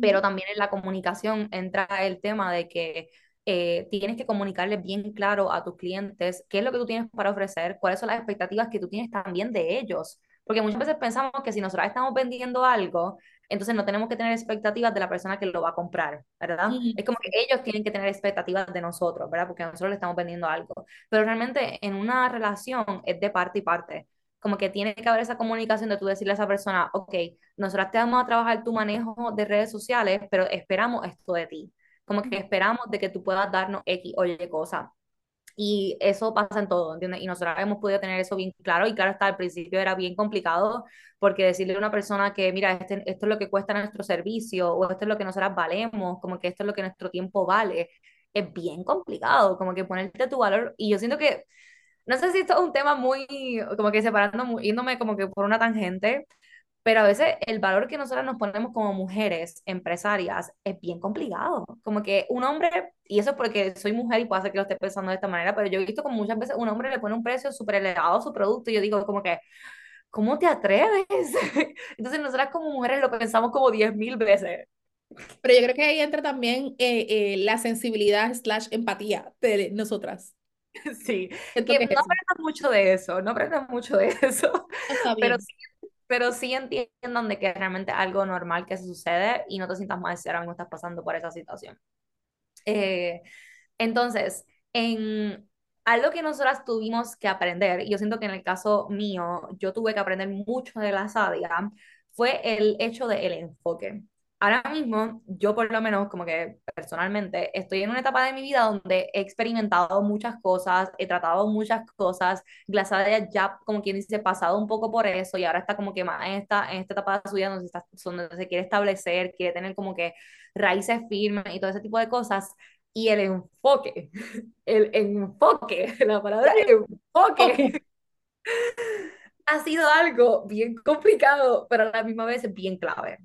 A: pero también en la comunicación entra el tema de que eh, tienes que comunicarle bien claro a tus clientes qué es lo que tú tienes para ofrecer, cuáles son las expectativas que tú tienes también de ellos. Porque muchas veces pensamos que si nosotros estamos vendiendo algo, entonces no tenemos que tener expectativas de la persona que lo va a comprar, ¿verdad? Es como que ellos tienen que tener expectativas de nosotros, ¿verdad? Porque nosotros le estamos vendiendo algo. Pero realmente en una relación es de parte y parte. Como que tiene que haber esa comunicación de tú decirle a esa persona, ok, nosotros te vamos a trabajar tu manejo de redes sociales, pero esperamos esto de ti como que esperamos de que tú puedas darnos X o Y cosa. Y eso pasa en todo, ¿entiendes? Y nosotros hemos podido tener eso bien claro. Y claro, hasta al principio era bien complicado, porque decirle a una persona que, mira, este, esto es lo que cuesta nuestro servicio, o esto es lo que nosotros valemos, como que esto es lo que nuestro tiempo vale, es bien complicado, como que ponerte tu valor. Y yo siento que, no sé si esto es un tema muy, como que separando, yéndome como que por una tangente, pero a veces el valor que nosotros nos ponemos como mujeres empresarias es bien complicado. Como que un hombre, y eso es porque soy mujer y puede ser que lo esté pensando de esta manera, pero yo he visto como muchas veces un hombre le pone un precio súper elevado a su producto y yo digo como que, ¿cómo te atreves? <laughs> Entonces nosotras como mujeres lo pensamos como 10 mil veces.
B: Pero yo creo que ahí entra también eh, eh, la sensibilidad slash empatía de nosotras. <laughs>
A: Sí, que, no aprendan mucho de eso, no aprendan mucho de <laughs> eso, pero sí pero sí entiendan de que realmente algo normal que se sucede y no te sientas mal si ahora mismo estás pasando por esa situación. Eh, entonces, en algo que nosotras tuvimos que aprender, y yo siento que en el caso mío, yo tuve que aprender mucho de la sadia, fue el hecho del enfoque ahora mismo yo por lo menos como que personalmente estoy en una etapa de mi vida donde he experimentado muchas cosas, he tratado muchas cosas, Glasadia ya como quien dice pasado un poco por eso y ahora está como que más en esta, en esta etapa de su vida donde, está, donde se quiere establecer, quiere tener como que raíces firmes y todo ese tipo de cosas. Y el enfoque, <laughs> el enfoque, <laughs> la palabra enfoque. <laughs> ha sido algo bien complicado, pero a la misma vez bien clave.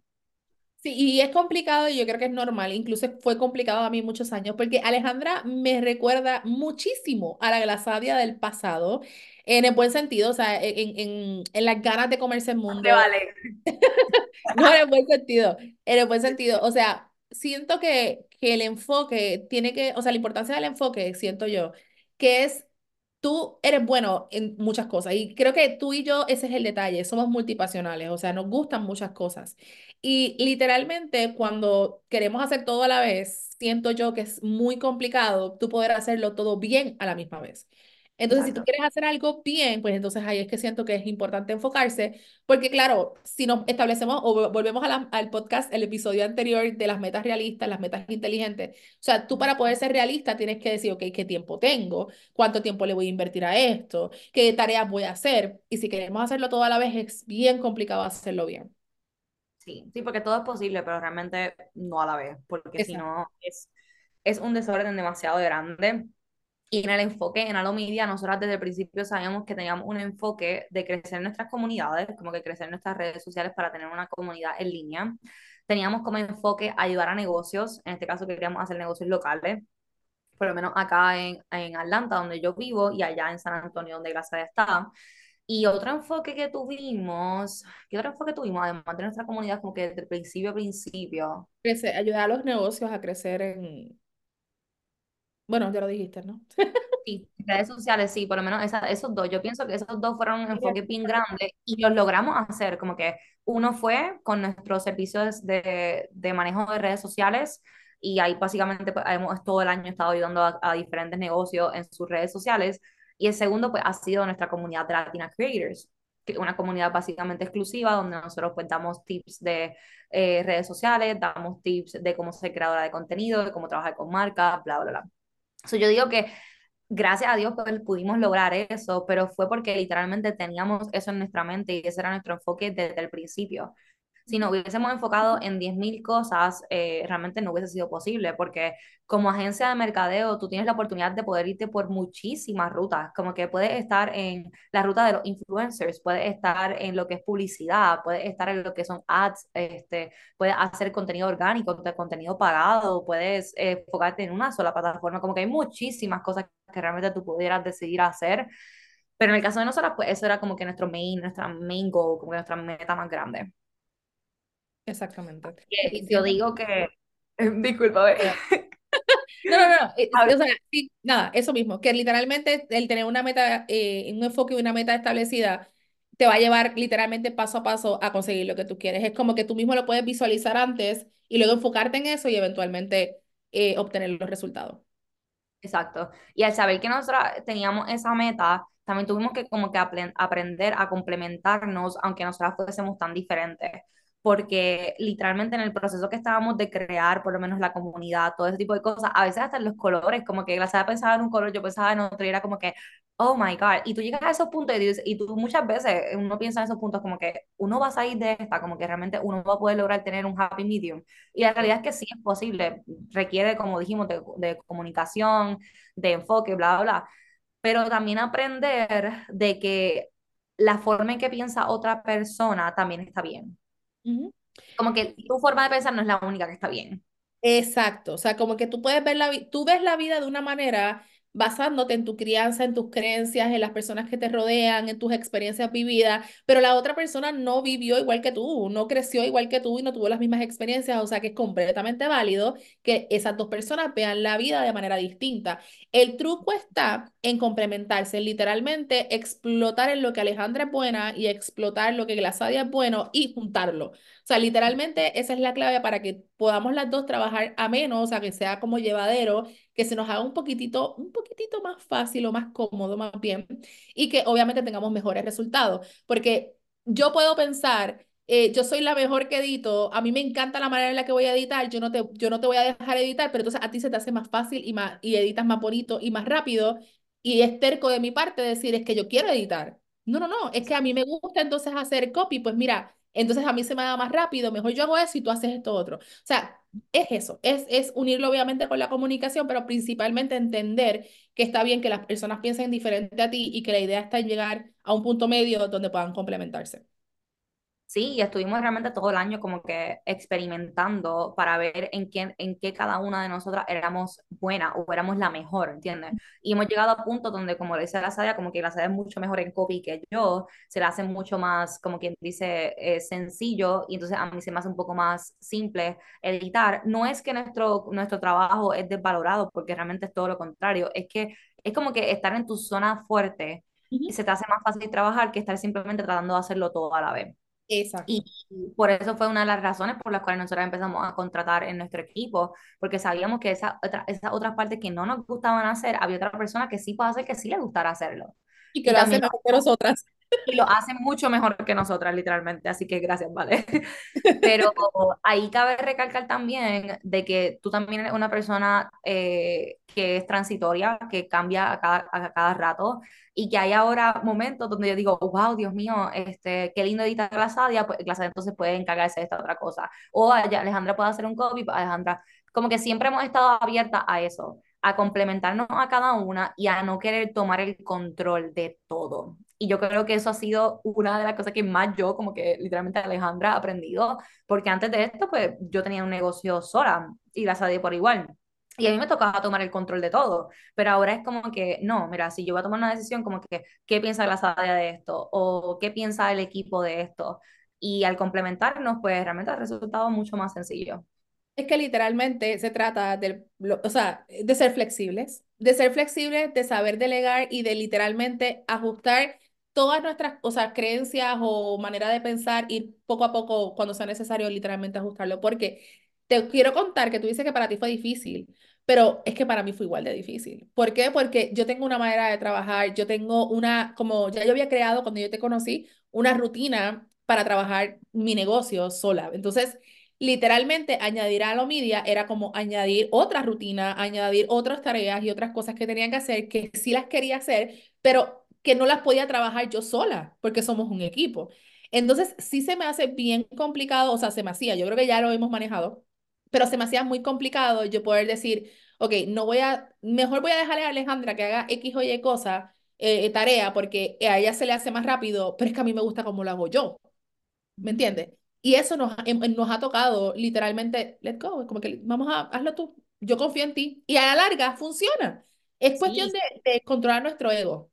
B: Sí, y es complicado y yo creo que es normal, incluso fue complicado a mí muchos años, porque Alejandra me recuerda muchísimo a la Glasadia del pasado, en el buen sentido, o sea, en, en, en las ganas de comerse el mundo.
A: vale. <laughs>
B: no, en el buen sentido, en el buen sentido, o sea, siento que, que el enfoque tiene que, o sea, la importancia del enfoque, siento yo, que es tú eres bueno en muchas cosas y creo que tú y yo, ese es el detalle, somos multipasionales, o sea, nos gustan muchas cosas. Y literalmente cuando queremos hacer todo a la vez, siento yo que es muy complicado tú poder hacerlo todo bien a la misma vez. Entonces, si tú quieres hacer algo bien, pues entonces ahí es que siento que es importante enfocarse, porque claro, si nos establecemos o volvemos al podcast, el episodio anterior de las metas realistas, las metas inteligentes, o sea, tú para poder ser realista tienes que decir, ok, ¿qué tiempo tengo? ¿Cuánto tiempo le voy a invertir a esto? ¿Qué tareas voy a hacer? Y si queremos hacerlo todo a la vez, es bien complicado hacerlo bien.
A: Sí, sí, porque todo es posible, pero realmente no a la vez, porque si no es, es un desorden demasiado grande y en el enfoque en Alo Media, nosotros desde el principio sabíamos que teníamos un enfoque de crecer nuestras comunidades, como que crecer nuestras redes sociales para tener una comunidad en línea. Teníamos como enfoque ayudar a negocios, en este caso queríamos hacer negocios locales, por lo menos acá en, en Atlanta, donde yo vivo, y allá en San Antonio, donde Gracia está. Y otro enfoque que tuvimos, ¿qué otro enfoque tuvimos? Además de nuestra comunidad, como que desde el principio a principio.
B: Crecer, ayudar a los negocios a crecer en, bueno, ya lo dijiste, ¿no? <laughs>
A: Sí, redes sociales, sí, por lo menos esos dos. Yo pienso que esos dos fueron un enfoque bien grande y los logramos hacer. Como que uno fue con nuestros servicios de, de manejo de redes sociales y ahí básicamente pues, hemos todo el año estado ayudando a, a, diferentes negocios en sus redes sociales. Y el segundo pues ha sido nuestra comunidad de Latina Creators, una comunidad básicamente exclusiva donde nosotros pues damos tips de eh, redes sociales, damos tips de cómo ser creadora de contenido, de cómo trabajar con marcas, bla, bla, bla. So, yo digo que gracias a Dios pues, pudimos lograr eso, pero fue porque literalmente teníamos eso en nuestra mente y ese era nuestro enfoque desde el principio si nos hubiésemos enfocado en 10.000 cosas, eh, realmente no hubiese sido posible, porque como agencia de mercadeo, tú tienes la oportunidad de poder irte por muchísimas rutas, como que puedes estar en la ruta de los influencers, puedes estar en lo que es publicidad, puedes estar en lo que son ads, este, puedes hacer contenido orgánico, contenido pagado, puedes eh, enfocarte en una sola plataforma, como que hay muchísimas cosas que realmente tú pudieras decidir hacer. Pero en el caso de nosotras, pues eso era como que nuestro main, nuestra main goal, como que nuestra meta más grande.
B: Exactamente.
A: yo digo que, disculpa, <laughs>
B: No, no, no, eh, <laughs> o sea, sí, nada, eso mismo, que literalmente el tener una meta, eh, un enfoque y una meta establecida te va a llevar literalmente paso a paso a conseguir lo que tú quieres. Es como que tú mismo lo puedes visualizar antes y luego enfocarte en eso y eventualmente eh, obtener los resultados.
A: Exacto. Y al saber que nosotros teníamos esa meta, también tuvimos que como que aprender a complementarnos, aunque nosotras fuésemos tan diferentes porque literalmente en el proceso que estábamos de crear, por lo menos la comunidad, todo ese tipo de cosas, a veces hasta en los colores, como que Graciela pensaba en un color, yo pensaba en otro, y era como que, oh my God, y tú llegas a esos puntos y, dices, y tú muchas veces, uno piensa en esos puntos como que uno va a salir de esta, como que realmente uno va a poder lograr tener un happy medium, y la realidad es que sí es posible, requiere, como dijimos, de, de comunicación, de enfoque, bla, bla, bla, pero también aprender de que la forma en que piensa otra persona también está bien. Como que tu forma de pensar no es la única que está bien.
B: Exacto, o sea, como que tú puedes ver la vida, tú ves la vida de una manera basándote en tu crianza, en tus creencias, en las personas que te rodean, en tus experiencias vividas, pero la otra persona no vivió igual que tú, no creció igual que tú y no tuvo las mismas experiencias, o sea que es completamente válido que esas dos personas vean la vida de manera distinta. El truco está en complementarse, literalmente explotar en lo que Alejandra es buena y explotar lo que Glasadia es bueno y juntarlo. Sea, literalmente esa es la clave para que podamos las dos trabajar a menos, o sea, que sea como llevadero que se nos haga un poquitito, un poquitito más fácil o más cómodo más bien y que obviamente tengamos mejores resultados. Porque yo puedo pensar, eh, yo soy la mejor que edito, a mí me encanta la manera en la que voy a editar, yo no te, yo no te voy a dejar editar, pero entonces a ti se te hace más fácil y, más, y editas más bonito y más rápido y es terco de mi parte decir es que yo quiero editar. No, no, no, es que a mí me gusta entonces hacer copy, pues mira, entonces a mí se me da más rápido, mejor yo hago eso y tú haces esto otro. O sea, es eso, es, es unirlo obviamente con la comunicación, pero principalmente entender que está bien que las personas piensen diferente a ti y que la idea está en llegar a un punto medio donde puedan complementarse.
A: Sí, y estuvimos realmente todo el año como que experimentando para ver en qué, en qué cada una de nosotras éramos buena o éramos la mejor, ¿entiendes? Y hemos llegado a punto donde, como le dice la Sadia, como que la Sadia es mucho mejor en copy que yo, se la hace mucho más, como quien dice, eh, sencillo, y entonces a mí se me hace un poco más simple editar. No es que nuestro, nuestro trabajo es desvalorado, porque realmente es todo lo contrario, es que es como que estar en tu zona fuerte y se te hace más fácil trabajar que estar simplemente tratando de hacerlo todo a la vez.
B: Exacto.
A: Y por eso fue una de las razones por las cuales nosotros empezamos a contratar en nuestro equipo, porque sabíamos que esa otra, esas otras partes que no nos gustaban hacer, había otra persona que sí puede hacer que sí le gustara hacerlo.
B: Y que lo hace mejor que nosotras.
A: Y lo hacen mucho mejor que nosotras, literalmente. Así que gracias, vale. <laughs> Pero ahí cabe recalcar también de que tú también eres una persona eh, que es transitoria, que cambia a cada, a cada rato y que hay ahora momentos donde yo digo, wow, Dios mío, este, qué lindo editar la Sadia, pues la Sadia entonces puede encargarse de esta otra cosa. O Alejandra puede hacer un copy, pues Alejandra, como que siempre hemos estado abiertas a eso, a complementarnos a cada una y a no querer tomar el control de todo. Y yo creo que eso ha sido una de las cosas que más yo, como que literalmente Alejandra, ha aprendido, porque antes de esto, pues yo tenía un negocio sola y la Sadia por igual. Y a mí me tocaba tomar el control de todo, pero ahora es como que, no, mira, si yo voy a tomar una decisión, como que, ¿qué piensa la Sadia de esto? ¿O qué piensa el equipo de esto? Y al complementarnos, pues realmente ha resultado mucho más sencillo.
B: Es que literalmente se trata de, o sea, de ser flexibles, de ser flexible, de saber delegar y de literalmente ajustar todas nuestras, o sea, creencias o manera de pensar, ir poco a poco cuando sea necesario literalmente ajustarlo. Porque te quiero contar que tú dices que para ti fue difícil, pero es que para mí fue igual de difícil. ¿Por qué? Porque yo tengo una manera de trabajar, yo tengo una, como ya yo había creado cuando yo te conocí, una rutina para trabajar mi negocio sola. Entonces, literalmente añadir a lo media era como añadir otra rutina, añadir otras tareas y otras cosas que tenían que hacer que sí las quería hacer, pero que no las podía trabajar yo sola porque somos un equipo. Entonces, sí se me hace bien complicado, o sea, se me hacía, yo creo que ya lo hemos manejado, pero se me hacía muy complicado yo poder decir, ok, no voy a, mejor voy a dejarle a Alejandra que haga X o Y cosa, eh, tarea, porque a ella se le hace más rápido, pero es que a mí me gusta como lo hago yo. ¿Me entiendes? Y eso nos, em, nos ha tocado literalmente, let go, como que vamos a, hazlo tú, yo confío en ti. Y a la larga funciona. Es cuestión de, de controlar nuestro ego.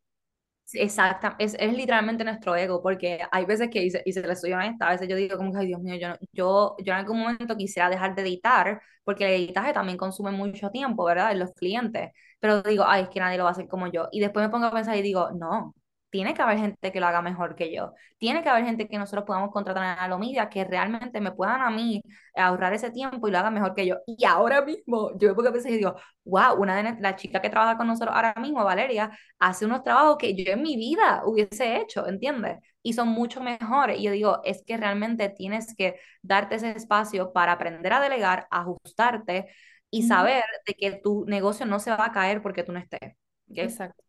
A: Exacto, es, es literalmente nuestro ego, porque hay veces que, y se, se les soy honesta, a veces yo digo como que, ay Dios mío, yo, yo, yo en algún momento quisiera dejar de editar, porque el editaje también consume mucho tiempo, ¿verdad? En los clientes, pero digo, ay, es que nadie lo va a hacer como yo, y después me pongo a pensar y digo, no, tiene que haber gente que lo haga mejor que yo. Tiene que haber gente que nosotros podamos contratar en Alomedia que realmente me puedan a mí ahorrar ese tiempo y lo haga mejor que yo. Y ahora mismo, yo porque pensé y digo, wow, una de las chicas que trabaja con nosotros ahora mismo, Valeria, hace unos trabajos que yo en mi vida hubiese hecho, ¿entiendes? Y son mucho mejores. Y yo digo, es que realmente tienes que darte ese espacio para aprender a delegar, ajustarte y saber de que tu negocio no se va a caer porque tú no estés.
B: Exacto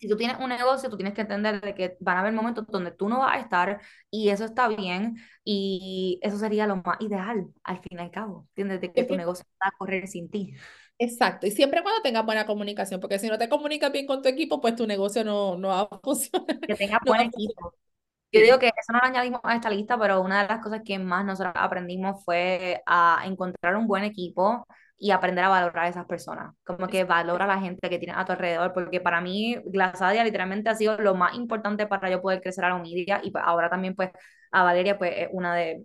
A: si tú tienes un negocio, tú tienes que entender de que van a haber momentos donde tú no vas a estar y eso está bien y eso sería lo más ideal al fin y al cabo, ¿entiendes? De que tu negocio va a correr sin ti.
B: Exacto, y siempre cuando tengas buena comunicación, porque si no te comunicas bien con tu equipo, pues tu negocio no, no va a <laughs> funcionar.
A: Que tengas buen equipo. Yo digo que eso no lo añadimos a esta lista, pero una de las cosas que más nosotros aprendimos fue a encontrar un buen equipo y aprender a valorar a esas personas. Como que valora a la gente que tienes a tu alrededor, porque para mí Glasadia literalmente ha sido lo más importante para yo poder crecer a la media y pues ahora también pues a Valeria pues es una de,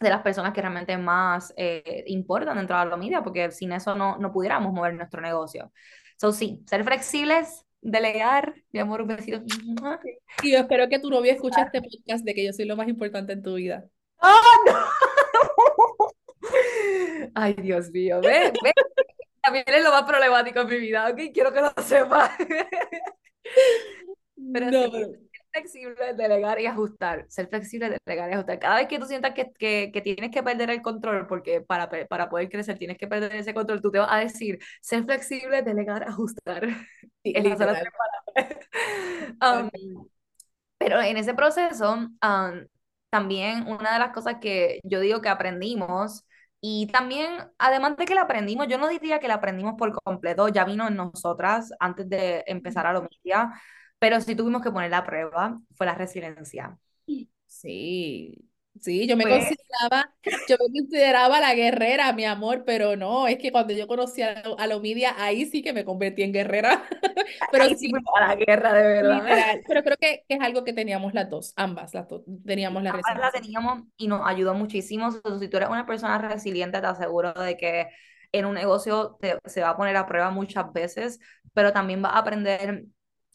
A: de las personas que realmente más eh, importan dentro de la media, porque sin eso no, no pudiéramos mover nuestro negocio. So sí, ser flexibles, delegar, mi amor, un besito.
B: Y yo espero que tu novio escuche este podcast de que yo soy lo más importante en tu vida.
A: ¡Oh, no! <laughs> Ay, Dios mío, ve, ve. También es lo más problemático en mi vida, ¿ok? Quiero que lo sepas. Pero, no, ser flexible, delegar y ajustar. Ser flexible, delegar y ajustar. Cada vez que tú sientas que, que, que, tienes que perder el control, porque para, para poder crecer tienes que perder ese control, tú te vas a decir, ser flexible, delegar, ajustar. Sí, <laughs> um, pero en ese proceso, um, también una de las cosas que yo digo que aprendimos y también, además de que la aprendimos, yo no diría que la aprendimos por completo, ya vino en nosotras antes de empezar a lo media, pero sí tuvimos que poner la prueba, fue la resiliencia.
B: Sí, sí, yo me consideraba, yo me consideraba la guerrera, mi amor, pero no, es que cuando yo conocí a, a media, ahí sí que me convertí en guerrera. <laughs>
A: pero sí, sí a la guerra, de verdad.
B: pero creo que, es algo que teníamos las dos, ambas, las dos, teníamos la
A: resiliencia. la teníamos y nos ayudó muchísimo. Si tú eres una persona resiliente, te aseguro de que en un negocio se va a poner a prueba muchas veces, pero también va a aprender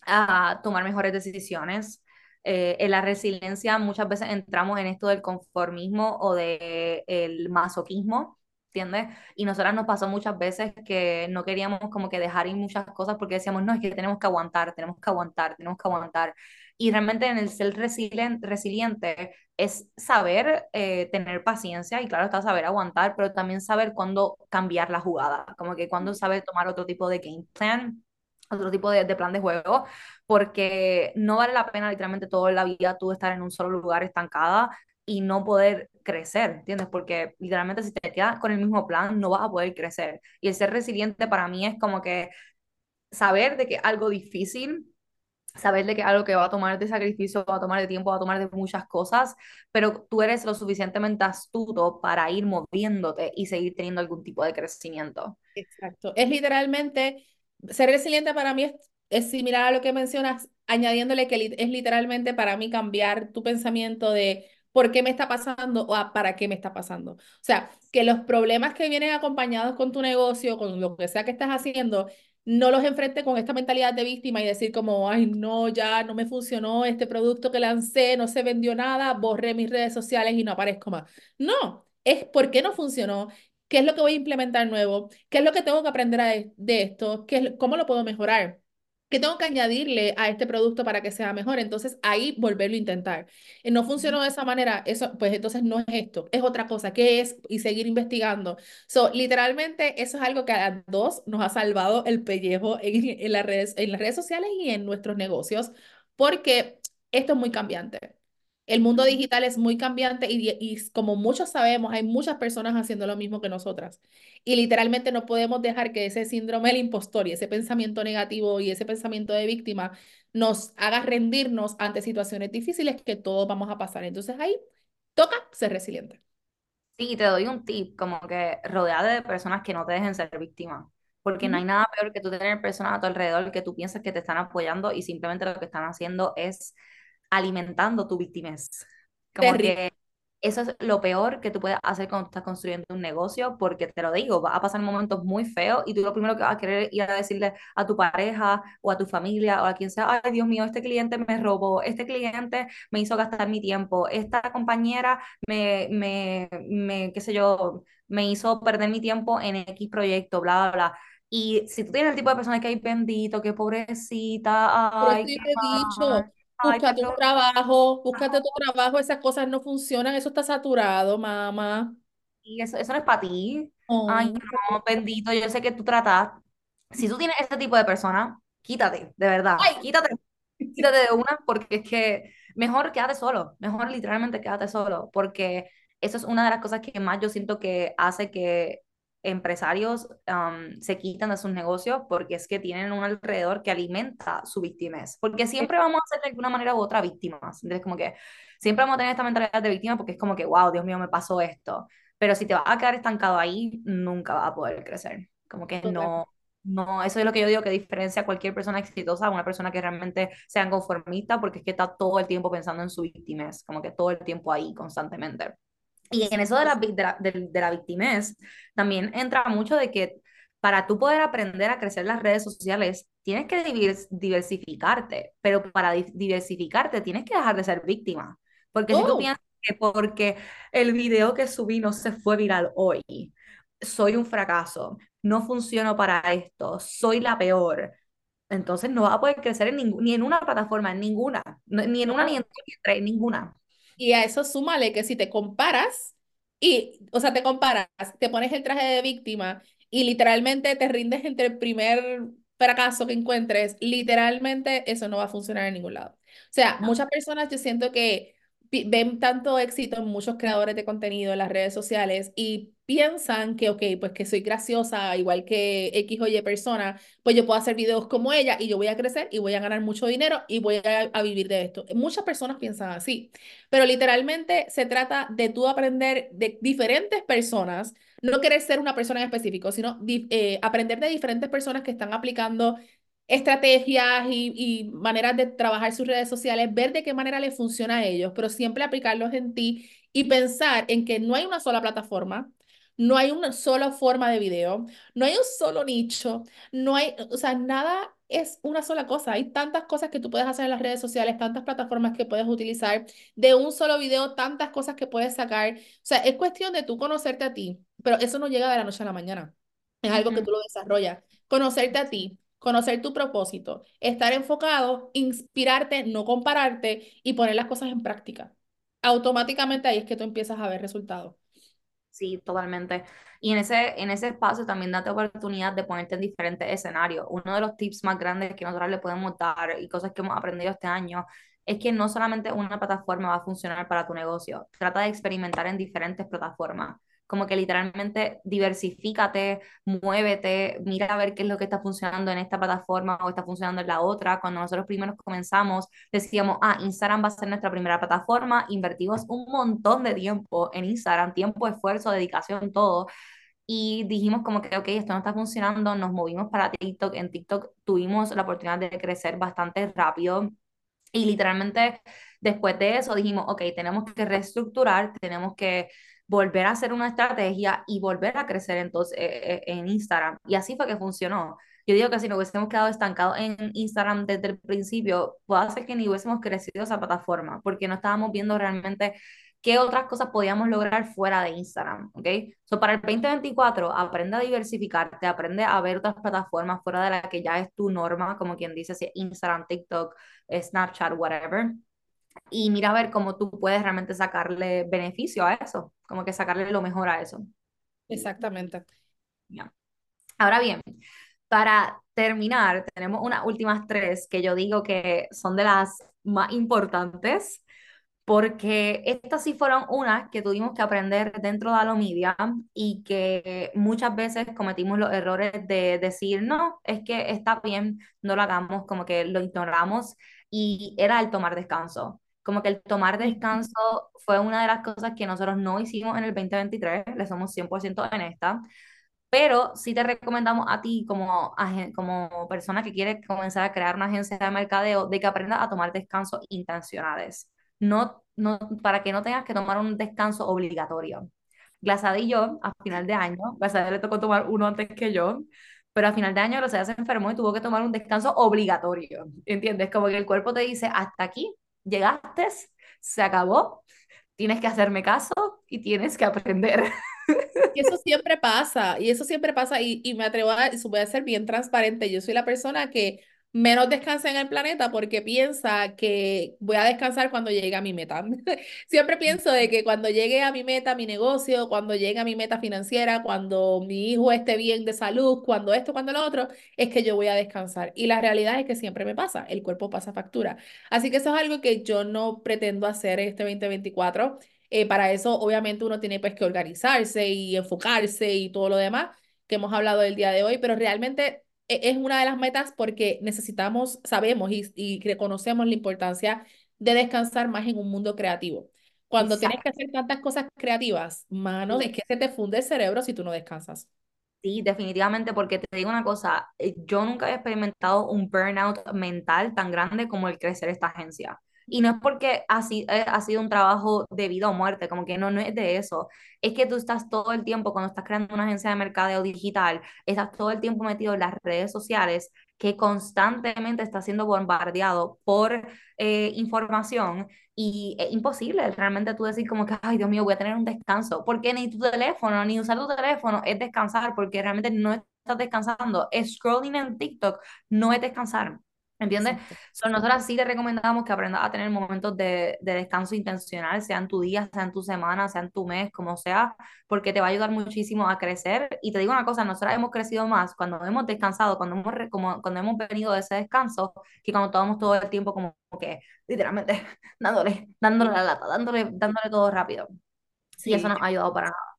A: a tomar mejores decisiones. Eh, en la resiliencia muchas veces entramos en esto del conformismo o del el masoquismo, ¿entiendes? Y nosotras nos pasó muchas veces que no queríamos como que dejar ir muchas cosas porque decíamos, no, es que tenemos que aguantar, tenemos que aguantar, tenemos que aguantar. Y realmente en el ser resiliente, resiliente es saber eh, tener paciencia y claro está saber aguantar, pero también saber cuándo cambiar la jugada, como que cuándo saber tomar otro tipo de game plan otro tipo de, de, plan de juego, porque no vale la pena literalmente toda la vida tú estar en un solo lugar estancada y no poder crecer, ¿entiendes? Porque literalmente si te quedas con el mismo plan no vas a poder crecer. Y el ser resiliente para mí es como que saber de que algo difícil, saber de que algo que va a tomar de sacrificio, va a tomar de tiempo, va a tomar de muchas cosas, pero tú eres lo suficientemente astuto para ir moviéndote y seguir teniendo algún tipo de crecimiento.
B: Exacto. Es literalmente ser resiliente para mí es, es similar a lo que mencionas, añadiéndole que es literalmente para mí cambiar tu pensamiento de por qué me está pasando o a para qué me está pasando. O sea, que los problemas que vienen acompañados con tu negocio, con lo que sea que estás haciendo, no los enfrente con esta mentalidad de víctima y decir como, ay, no, ya no me funcionó este producto que lancé, no se vendió nada, borré mis redes sociales y no aparezco más. No, es por qué no funcionó, qué es lo que voy a implementar nuevo, qué es lo que tengo que aprender de esto, ¿Qué, cómo lo puedo mejorar. ¿Qué tengo que añadirle a este producto para que sea mejor? Entonces ahí volverlo a intentar. Y no funcionó de esa manera, eso, pues entonces no es esto, es otra cosa. ¿Qué es? Y seguir investigando. So, literalmente eso es algo que a dos nos ha salvado el pellejo en, en, las redes, en las redes sociales y en nuestros negocios, porque esto es muy cambiante. El mundo digital es muy cambiante y, y, como muchos sabemos, hay muchas personas haciendo lo mismo que nosotras. Y literalmente no podemos dejar que ese síndrome del impostor y ese pensamiento negativo y ese pensamiento de víctima nos haga rendirnos ante situaciones difíciles que todos vamos a pasar. Entonces ahí toca ser resiliente.
A: Sí, te doy un tip, como que rodeada de personas que no te dejen ser víctima. Porque no hay nada peor que tú tener personas a tu alrededor que tú piensas que te están apoyando y simplemente lo que están haciendo es alimentando tu victimez. Como que eso es lo peor que tú puedes hacer cuando estás construyendo un negocio, porque te lo digo, va a pasar momentos muy feos y tú lo primero que vas a querer ir a decirle a tu pareja o a tu familia o a quien sea, ay Dios mío, este cliente me robó, este cliente me hizo gastar mi tiempo, esta compañera me, me, me qué sé yo, me hizo perder mi tiempo en X proyecto, bla, bla, bla. Y si tú tienes el tipo de persona que hay bendito, que pobrecita, ay,
B: qué te he dicho, Búscate un trabajo, búscate tu trabajo, esas cosas no funcionan, eso está saturado, mamá.
A: Y eso, eso no es para ti. Ay, no, bendito, yo sé que tú tratas. Si tú tienes ese tipo de persona, quítate, de verdad, quítate, quítate de una, porque es que mejor quédate solo, mejor literalmente quédate solo, porque eso es una de las cosas que más yo siento que hace que empresarios se quitan de sus negocios porque es que tienen un alrededor que alimenta su victimez. Porque siempre vamos a ser de alguna manera u otra víctimas. Entonces, como que siempre vamos a tener esta mentalidad de víctima porque es como que, wow, Dios mío, me pasó esto. Pero si te vas a quedar estancado ahí, nunca vas a poder crecer. Como que no, no, eso es lo que yo digo que diferencia a cualquier persona exitosa a una persona que realmente sea conformista porque es que está todo el tiempo pensando en su victimez, como que todo el tiempo ahí constantemente. Y en eso de la, de la, victimez, también entra mucho de que para tú poder aprender a crecer las redes sociales, tienes que diversificarte, pero para diversificarte tienes que dejar de ser víctima. Porque si tú oh. piensas que porque el video que subí no se fue viral hoy, soy un fracaso, no funciono para esto, soy la peor, entonces no vas a poder crecer en ni en una plataforma, en ninguna, ni en una ni en tres, ninguna.
B: Y a eso súmale que si te comparas y, o sea, te comparas, te pones el traje de víctima y literalmente te rindes entre el primer fracaso que encuentres, literalmente eso no va a funcionar en ningún lado. O sea, muchas personas yo siento que ven tanto éxito en muchos creadores de contenido en las redes sociales y piensan que, ok, pues que soy graciosa, igual que X o Y persona, pues yo puedo hacer videos como ella y yo voy a crecer y voy a ganar mucho dinero y voy a, vivir de esto. Muchas personas piensan así, pero literalmente se trata de tú aprender de diferentes personas, no querer ser una persona en específico, sino eh, aprender de diferentes personas que están aplicando estrategias y, y, maneras de trabajar sus redes sociales, ver de qué manera les funciona a ellos, pero siempre aplicarlos en ti y pensar en que no hay una sola plataforma, no hay una sola forma de video, no hay un solo nicho, no hay, o sea, nada es una sola cosa. Hay tantas cosas que tú puedes hacer en las redes sociales, tantas plataformas que puedes utilizar, de un solo video, tantas cosas que puedes sacar. O sea, es cuestión de tú conocerte a ti, pero eso no llega de la noche a la mañana. Es algo que tú lo desarrollas. Conocerte a ti, conocer tu propósito, estar enfocado, inspirarte, no compararte y poner las cosas en práctica. Automáticamente ahí es que tú empiezas a ver resultados.
A: Sí, totalmente. Y en ese, en ese espacio también date oportunidad de ponerte en diferentes escenarios. Uno de los tips más grandes que nosotros le podemos dar y cosas que hemos aprendido este año es que no solamente una plataforma va a funcionar para tu negocio, trata de experimentar en diferentes plataformas como que literalmente diversifícate, muévete, mira a ver qué es lo que está funcionando en esta plataforma o está funcionando en la otra. Cuando nosotros primero comenzamos, decíamos, ah, Instagram va a ser nuestra primera plataforma, invertimos un montón de tiempo en Instagram, tiempo, esfuerzo, dedicación, todo. Y dijimos como que, ok, esto no está funcionando, nos movimos para TikTok. En TikTok tuvimos la oportunidad de crecer bastante rápido. Y literalmente después de eso dijimos, ok, tenemos que reestructurar, tenemos que volver a hacer una estrategia y volver a crecer entonces eh, eh, en Instagram. Y así fue que funcionó. yo digo que si no hubiésemos quedado estancados en Instagram desde el principio, puede ser que ni hubiésemos crecido esa plataforma, porque no estábamos viendo realmente qué otras cosas podíamos lograr fuera de Instagram, ¿ok? So, para el 2024, aprende a diversificarte, aprende a ver otras plataformas fuera de la que ya es tu norma, como quien dice, si Instagram, TikTok, Snapchat, whatever. Y mira a ver cómo tú puedes realmente sacarle beneficio a eso, como que sacarle lo mejor a eso.
B: Exactamente.
A: Ahora bien, para terminar, tenemos unas últimas tres que yo digo que son de las más importantes porque estas sí fueron unas que tuvimos que aprender dentro de Alomedia y que muchas veces cometimos los errores de decir, no, es que está bien, no lo hagamos, como que lo ignoramos, y era el tomar descanso. Como que el tomar descanso fue una de las cosas que nosotros no hicimos en el 2023, le somos 100% en esta, pero sí te recomendamos a ti como, como persona que quiere comenzar a crear una agencia de mercadeo de que aprendas a tomar descansos intencionales no, no, para que no tengas que tomar un descanso obligatorio. Glazada y yo, a final de año, Glazada le tocó tomar uno antes que yo, pero a final de año Glazada se enfermó y tuvo que tomar un descanso obligatorio, ¿entiendes? Como que el cuerpo te dice, hasta aquí, llegaste, se acabó, tienes que hacerme caso y tienes que aprender. <laughs>
B: Y eso siempre pasa, y eso siembre pasa, y, y me atrevo a, voy a ser bien transparente, yo soy la persona que menos descansa en el planeta porque piensa que voy a descansar cuando llegue a mi meta. <laughs> Siempre pienso de que cuando llegue a mi meta, mi negocio, cuando llegue a mi meta financiera, cuando mi hijo esté bien de salud, cuando esto, cuando lo otro, es que yo voy a descansar. Y la realidad es que siempre me pasa, el cuerpo pasa factura. Así que eso es algo que yo no pretendo hacer este 2024. Eh, para eso, obviamente, uno tiene pues que organizarse y enfocarse y todo lo demás que hemos hablado el día de hoy, pero realmente es una de las metas porque necesitamos, sabemos y, y reconocemos la importancia de descansar más en un mundo creativo. Cuando tienes que hacer tantas cosas creativas, mano, es que se te funde el cerebro si tú no descansas.
A: Sí, definitivamente, porque te digo una cosa, eh, yo nunca he experimentado un burnout mental tan grande como el crecer esta agencia. Y no es porque ha, eh, ha sido un trabajo de vida o muerte, como que no, no es de eso. Es que tú estás todo el tiempo, cuando estás creando una agencia de mercadeo digital, estás todo el tiempo metido en las redes sociales que constantemente está siendo bombardeado por eh, información y es imposible realmente tú decir como que, ay Dios mío, voy a tener un descanso, porque ni tu teléfono, ni usar tu teléfono es descansar, porque realmente no estás descansando. Scrolling en TikTok no es descansar. ¿Entiendes? So, nosotros sí te recomendamos que aprendas a tener momentos de, de, descanso intencional, sea en tu día, sea en tu semana, sea en tu mes, como sea, porque te va a ayudar muchísimo a crecer. Y te digo una cosa, nosotros hemos crecido más cuando hemos descansado, cuando hemos, como, cuando hemos venido de ese descanso, que cuando estábamos todo el tiempo como que, literalmente, <laughs> dándole, dándole la lata, dándole, dándole todo rápido. Sí, eso nos ha ayudado para nada.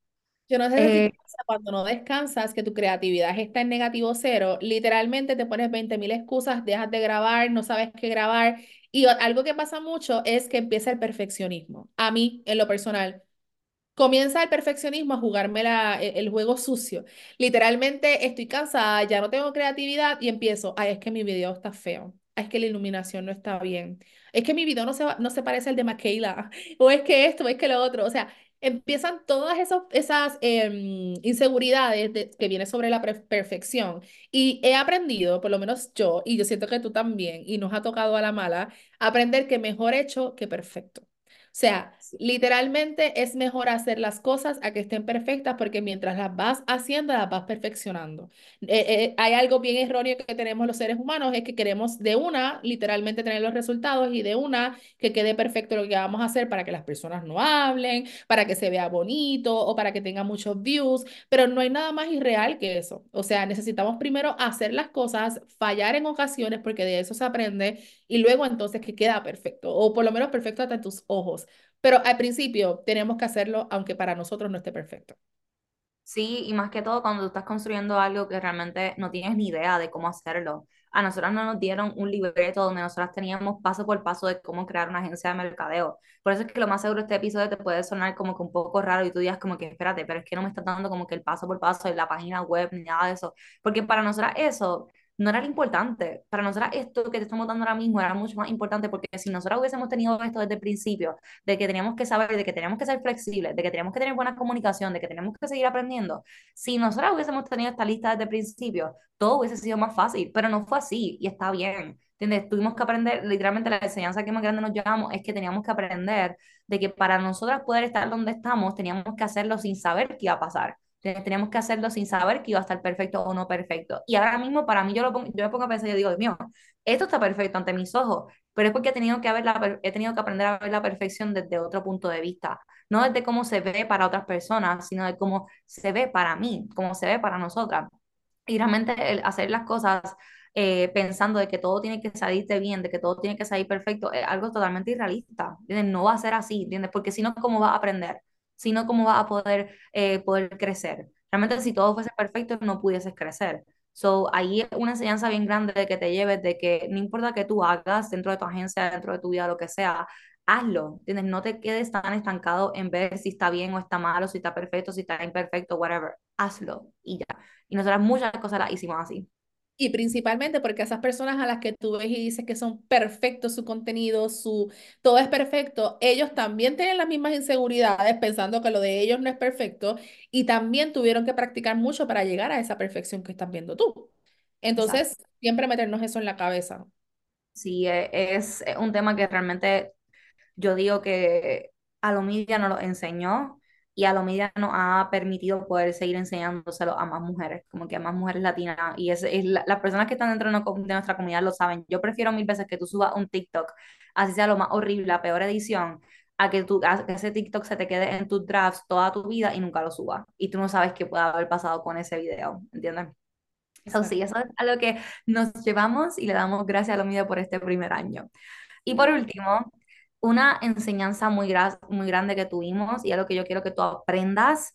B: Yo no sé si eh, cuando no descansas, que tu creatividad está en negativo cero, literalmente te pones 20 mil excusas, dejas de grabar, no sabes qué grabar. Y algo que pasa mucho es que empieza el perfeccionismo. A mí, en lo personal, comienza el perfeccionismo a jugarme la, e, el juego sucio. Literalmente estoy cansada, ya no tengo creatividad y empiezo, ay, es que mi video está feo, es que la iluminación no está bien, es que mi video no se, no se parece al de Makayla, <laughs> o es que esto, o es que lo otro. O sea, empiezan todas esas, esas em, inseguridades que vienen sobre la perfección. Y he aprendido, por lo menos yo, y yo siento que tú también, y nos ha tocado a la mala, aprender que mejor hecho que perfecto. O sea, literalmente es mejor hacer las cosas a que estén perfectas porque mientras las vas haciendo, las vas perfeccionando. Eh, eh, hay algo bien erróneo que tenemos los seres humanos, es que queremos de una, literalmente tener los resultados y de una que quede perfecto lo que vamos a hacer para que las personas no hablen, para que se vea bonito o para que tenga muchos views, pero no hay nada más irreal que eso. O sea, necesitamos primero hacer las cosas, fallar en ocasiones porque de eso se aprende y luego entonces que queda perfecto o por lo menos perfecto hasta tus ojos. Pero al principio tenemos que hacerlo aunque para nosotros no esté perfecto.
A: Sí, y más que todo cuando tú estás construyendo algo que realmente no tienes ni idea de cómo hacerlo. A nosotros no nos dieron un libreto donde nosotras teníamos paso por paso de cómo crear una agencia de mercadeo. Por eso es que lo más seguro este episodio te puede sonar como que un poco raro y tú digas como que espérate, pero es que no me estás dando como que el paso por paso de la página web ni nada de eso. Porque para nosotras eso no era lo importante. Para nosotros esto que te estamos dando ahora mismo era mucho más importante porque si nosotros hubiésemos tenido esto desde el principio, de que teníamos que saber, de que teníamos que ser flexibles, de que teníamos que tener buena comunicación, de que tenemos que seguir aprendiendo, si nosotros hubiésemos tenido esta lista desde el principio, todo hubiese sido más fácil, pero no fue así y está bien. ¿Entiendes? Tuvimos que aprender, literalmente la enseñanza que más grande nos llevamos es que teníamos que aprender de que para nosotras poder estar donde estamos, teníamos que hacerlo sin saber qué iba a pasar. Teníamos que hacerlo sin saber que iba a estar perfecto o no perfecto. Y ahora mismo, para mí, yo, lo pongo, yo me pongo a pensar yo digo, Dios mío, esto está perfecto ante mis ojos, pero es porque he tenido, que la, he tenido que aprender a ver la perfección desde otro punto de vista. No desde cómo se ve para otras personas, sino de cómo se ve para mí, cómo se ve para nosotras. Y realmente el hacer las cosas eh, pensando de que todo tiene que salirte bien, de que todo tiene que salir perfecto, es algo totalmente irrealista. No va a ser así, ¿entiendes? Porque si no, ¿cómo vas a aprender? Sino cómo vas a poder, eh, poder crecer. Realmente si todo fuese perfecto, no pudieses crecer. So, ahí es una enseñanza bien grande de que te lleves, de que no importa que tú hagas dentro de tu agencia, dentro de tu vida, lo que sea, hazlo, ¿entiendes? No te quedes tan estancado en ver si está bien o está mal, o si está perfecto, si está imperfecto, whatever. Hazlo y ya. Y nosotras muchas cosas las hicimos así.
B: Y principalmente porque esas personas a las que tú ves y dices que son perfectos su contenido, su todo es perfecto, ellos también tienen las mismas inseguridades pensando que lo de ellos no es perfecto y también tuvieron que practicar mucho para llegar a esa perfección que estás viendo tú. Entonces, siempre meternos eso en la cabeza.
A: Sí, e, es un tema que realmente yo digo que a lo ya nos lo enseñó y a lo media nos ha permitido poder seguir enseñándoselo a más mujeres, como que a más mujeres latinas. Y es, es las personas que están dentro de, nuestra comunidad lo saben. Yo prefiero mil veces que tú subas un TikTok, así sea lo más horrible, la peor edición, a que, tú, que ese TikTok se te quede en tus drafts toda tu vida y nunca lo subas. Y tú no sabes qué puede haber pasado con ese video, ¿entiendes? Eso sí, eso es algo que nos llevamos y le damos gracias a lo mío por este primer año. Y por último, una enseñanza muy, grande que tuvimos y algo que yo quiero que tú aprendas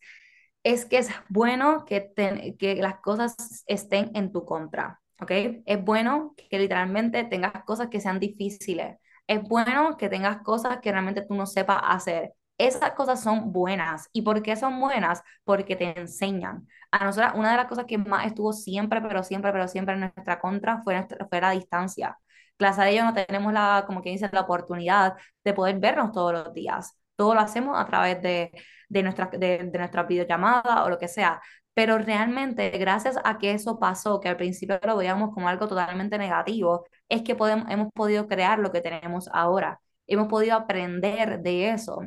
A: es que es bueno que, que las cosas estén en tu contra, ¿ok? Es bueno que literalmente tengas cosas que sean difíciles. Es bueno que tengas cosas que realmente tú no sepas hacer. Esas cosas son buenas. ¿Y por qué son buenas? Porque te enseñan. A nosotros, una de las cosas que más estuvo siempre, pero siempre, pero siempre en nuestra contra fue, fue la distancia. Clase de ello no tenemos la, como que dice, la oportunidad de poder vernos todos los días. Todo lo hacemos a través de, de, nuestra, de, de nuestra videollamada o lo que sea. Pero realmente, gracias a que eso pasó, que al principio lo veíamos como algo totalmente negativo, es que podemos, hemos podido crear lo que tenemos ahora. Hemos podido aprender de eso.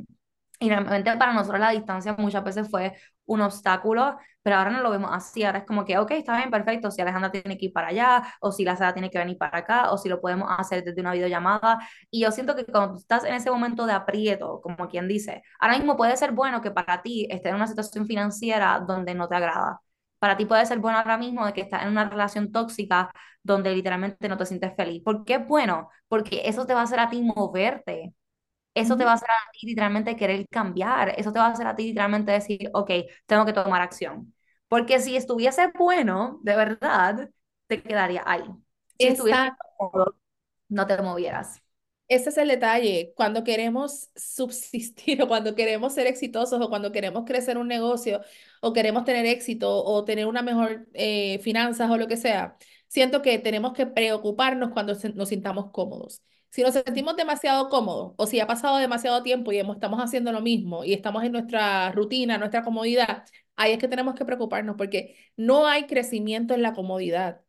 A: Y realmente para nosotros la distancia muchas veces fue un obstáculo, pero ahora no lo vemos así, ahora es como que, ok, está bien, perfecto, si Alejandra tiene que ir para allá, o si la Sara tiene que venir para acá, o si lo podemos hacer desde una videollamada, y yo siento que cuando estás en ese momento de aprieto, como quien dice, ahora mismo puede ser bueno que para ti estés en una situación financiera donde no te agrada, para ti puede ser bueno ahora mismo de que estás en una relación tóxica donde literalmente no te sientes feliz. ¿Por qué es bueno? Porque eso te va a hacer a ti moverte, eso te va a hacer a ti literalmente querer cambiar, eso te va a hacer a ti literalmente decir, ok, tengo que tomar acción. Porque si estuviese bueno, de verdad, te quedaría ahí. Si estuviese no te movieras.
B: Ese es el detalle. Cuando queremos subsistir <laughs> o cuando queremos ser exitosos o cuando queremos crecer un negocio o queremos tener éxito o tener una mejor eh, finanzas o lo que sea, siento que tenemos que preocuparnos cuando nos sintamos cómodos. Si nos sentimos demasiado cómodos o si ha pasado demasiado tiempo y estamos haciendo lo mismo y estamos en nuestra rutina, nuestra comodidad, ahí es que tenemos que preocuparnos porque no hay crecimiento en la comodidad.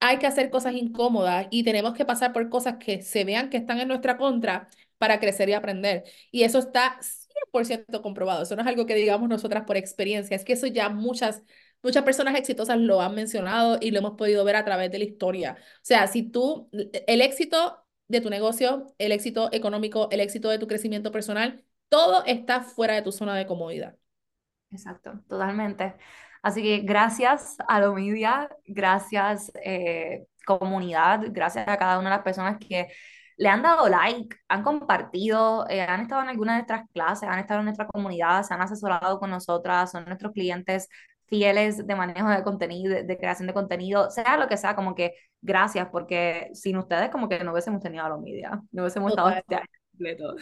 B: Hay que hacer cosas incómodas y tenemos que pasar por cosas que se vean que están en nuestra contra para crecer y aprender. Y eso está 100% comprobado. Eso no es algo que digamos nosotras por experiencia. Es que eso ya muchas, muchas personas exitosas lo han mencionado y lo hemos podido ver a través de la historia. O sea, si tú, el éxito de tu negocio, el éxito económico, el éxito de tu crecimiento personal, todo está fuera de tu zona de comodidad.
A: Exacto, totalmente. Así que gracias a lo gracias eh, comunidad, gracias a cada una de las personas que le han dado like, han compartido, eh, han estado en alguna de nuestras clases, han estado en nuestra comunidad, se han asesorado con nosotras, son nuestros clientes fieles de manejo de contenido, de, creación de contenido, sea lo que sea, como que gracias, porque sin ustedes como que no hubiésemos tenido a los media, no hubiésemos estado este año completo.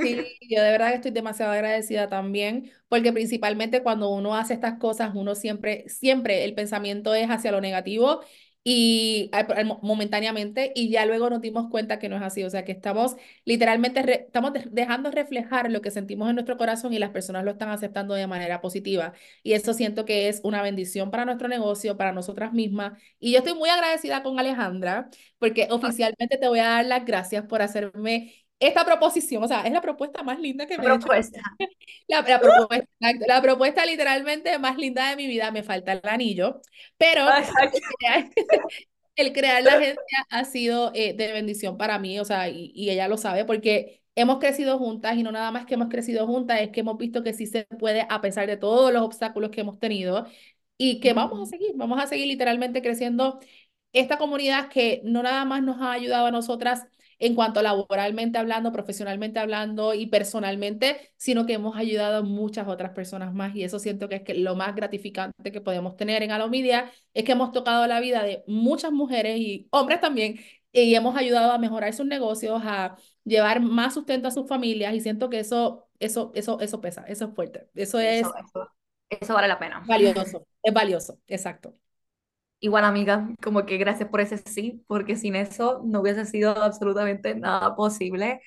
B: Sí, yo de verdad estoy demasiado agradecida también, porque principalmente cuando uno hace estas cosas, uno siempre, siempre el pensamiento es hacia lo negativo y momentáneamente y ya luego nos dimos cuenta que no es así, o sea que estamos literalmente estamos dejando reflejar lo que sentimos en nuestro corazón y las personas lo están aceptando de manera positiva. Y eso siento que es una bendición para nuestro negocio, para nosotras mismas. Y yo estoy muy agradecida con Alejandra porque oficialmente te voy a dar las gracias por hacerme esta proposición, o sea, es la propuesta más linda que me he hecho. <laughs> La, la, propuesta, la propuesta literalmente más linda de mi vida, me falta el anillo, pero <laughs> el crear, la agencia ha sido eh, de bendición para mí, o sea, y, y ella lo sabe, porque hemos crecido juntas y no nada más que hemos crecido juntas, es que hemos visto que sí se puede a pesar de todos los obstáculos que hemos tenido y que vamos a seguir, vamos a seguir literalmente creciendo esta comunidad que no nada más nos ha ayudado a nosotras en cuanto laboralmente hablando, profesionalmente hablando y personalmente, sino que hemos ayudado a muchas otras personas más y eso siento que es que lo más gratificante que podemos tener en Alomedia es que hemos tocado la vida de muchas mujeres y hombres también y hemos ayudado a mejorar sus negocios, a llevar más sustento a sus familias y siento que eso, eso, eso, eso pesa, eso es fuerte, eso es...
A: eso vale la pena.
B: Valioso, es valioso, exacto.
A: Igual amiga, como que gracias por ese sí, porque sin eso no hubiese sido absolutamente nada posible.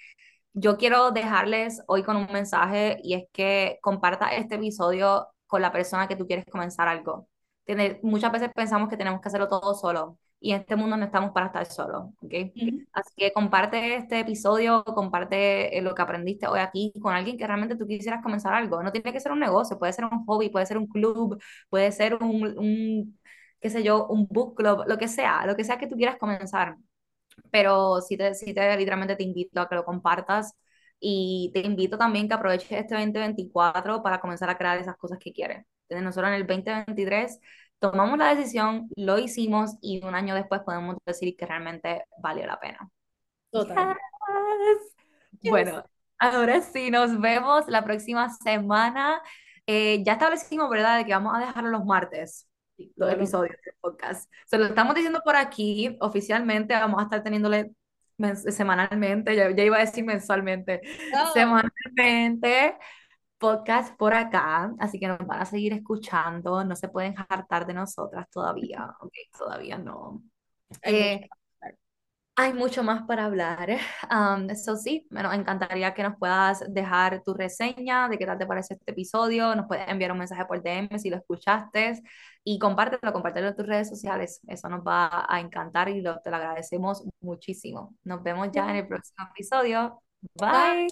A: Yo quiero dejarles hoy con un mensaje y es que comparta este episodio con la persona que tú quieres comenzar algo. Tiene, muchas veces pensamos que tenemos que hacerlo todo solo y en este mundo no estamos para estar solos, ¿ok? Así que comparte este episodio, comparte eh, lo que aprendiste hoy aquí con alguien que realmente tú quisieras comenzar algo. No tiene que ser un negocio, puede ser un hobby, puede ser un club, puede ser un, un qué sé yo, un book club, lo que sea, lo que sea que tú quieras comenzar. Pero sí te, sí te literalmente te invito a que lo compartas y te invito también que aproveches este 2024 para comenzar a crear esas cosas que quieres. Entonces, nosotros en el 2023 tomamos la decisión, lo hicimos y un año después podemos decir que realmente valió la pena.
B: Total.
A: Bueno, ahora sí, nos vemos la próxima semana. Eh, ya establecimos, ¿verdad?, de que vamos a dejarlo los martes los episodios del podcast. Se lo estamos diciendo por aquí, oficialmente vamos a estar teniéndole semanalmente, ya, iba a decir mensualmente, semanalmente podcast por acá, así que nos van a seguir escuchando, no se pueden hartar de nosotras todavía, ok, todavía no. Eh, hay mucho más para hablar. <laughs> eso sí, me encantaría que nos puedas dejar tu reseña de qué tal te parece este episodio. Nos puedes enviar un mensaje por DM si lo escuchaste y compártelo, compártelo en tus redes sociales. Eso nos va a encantar y lo, te lo agradecemos muchísimo. Nos vemos ya en el próximo episodio. Bye.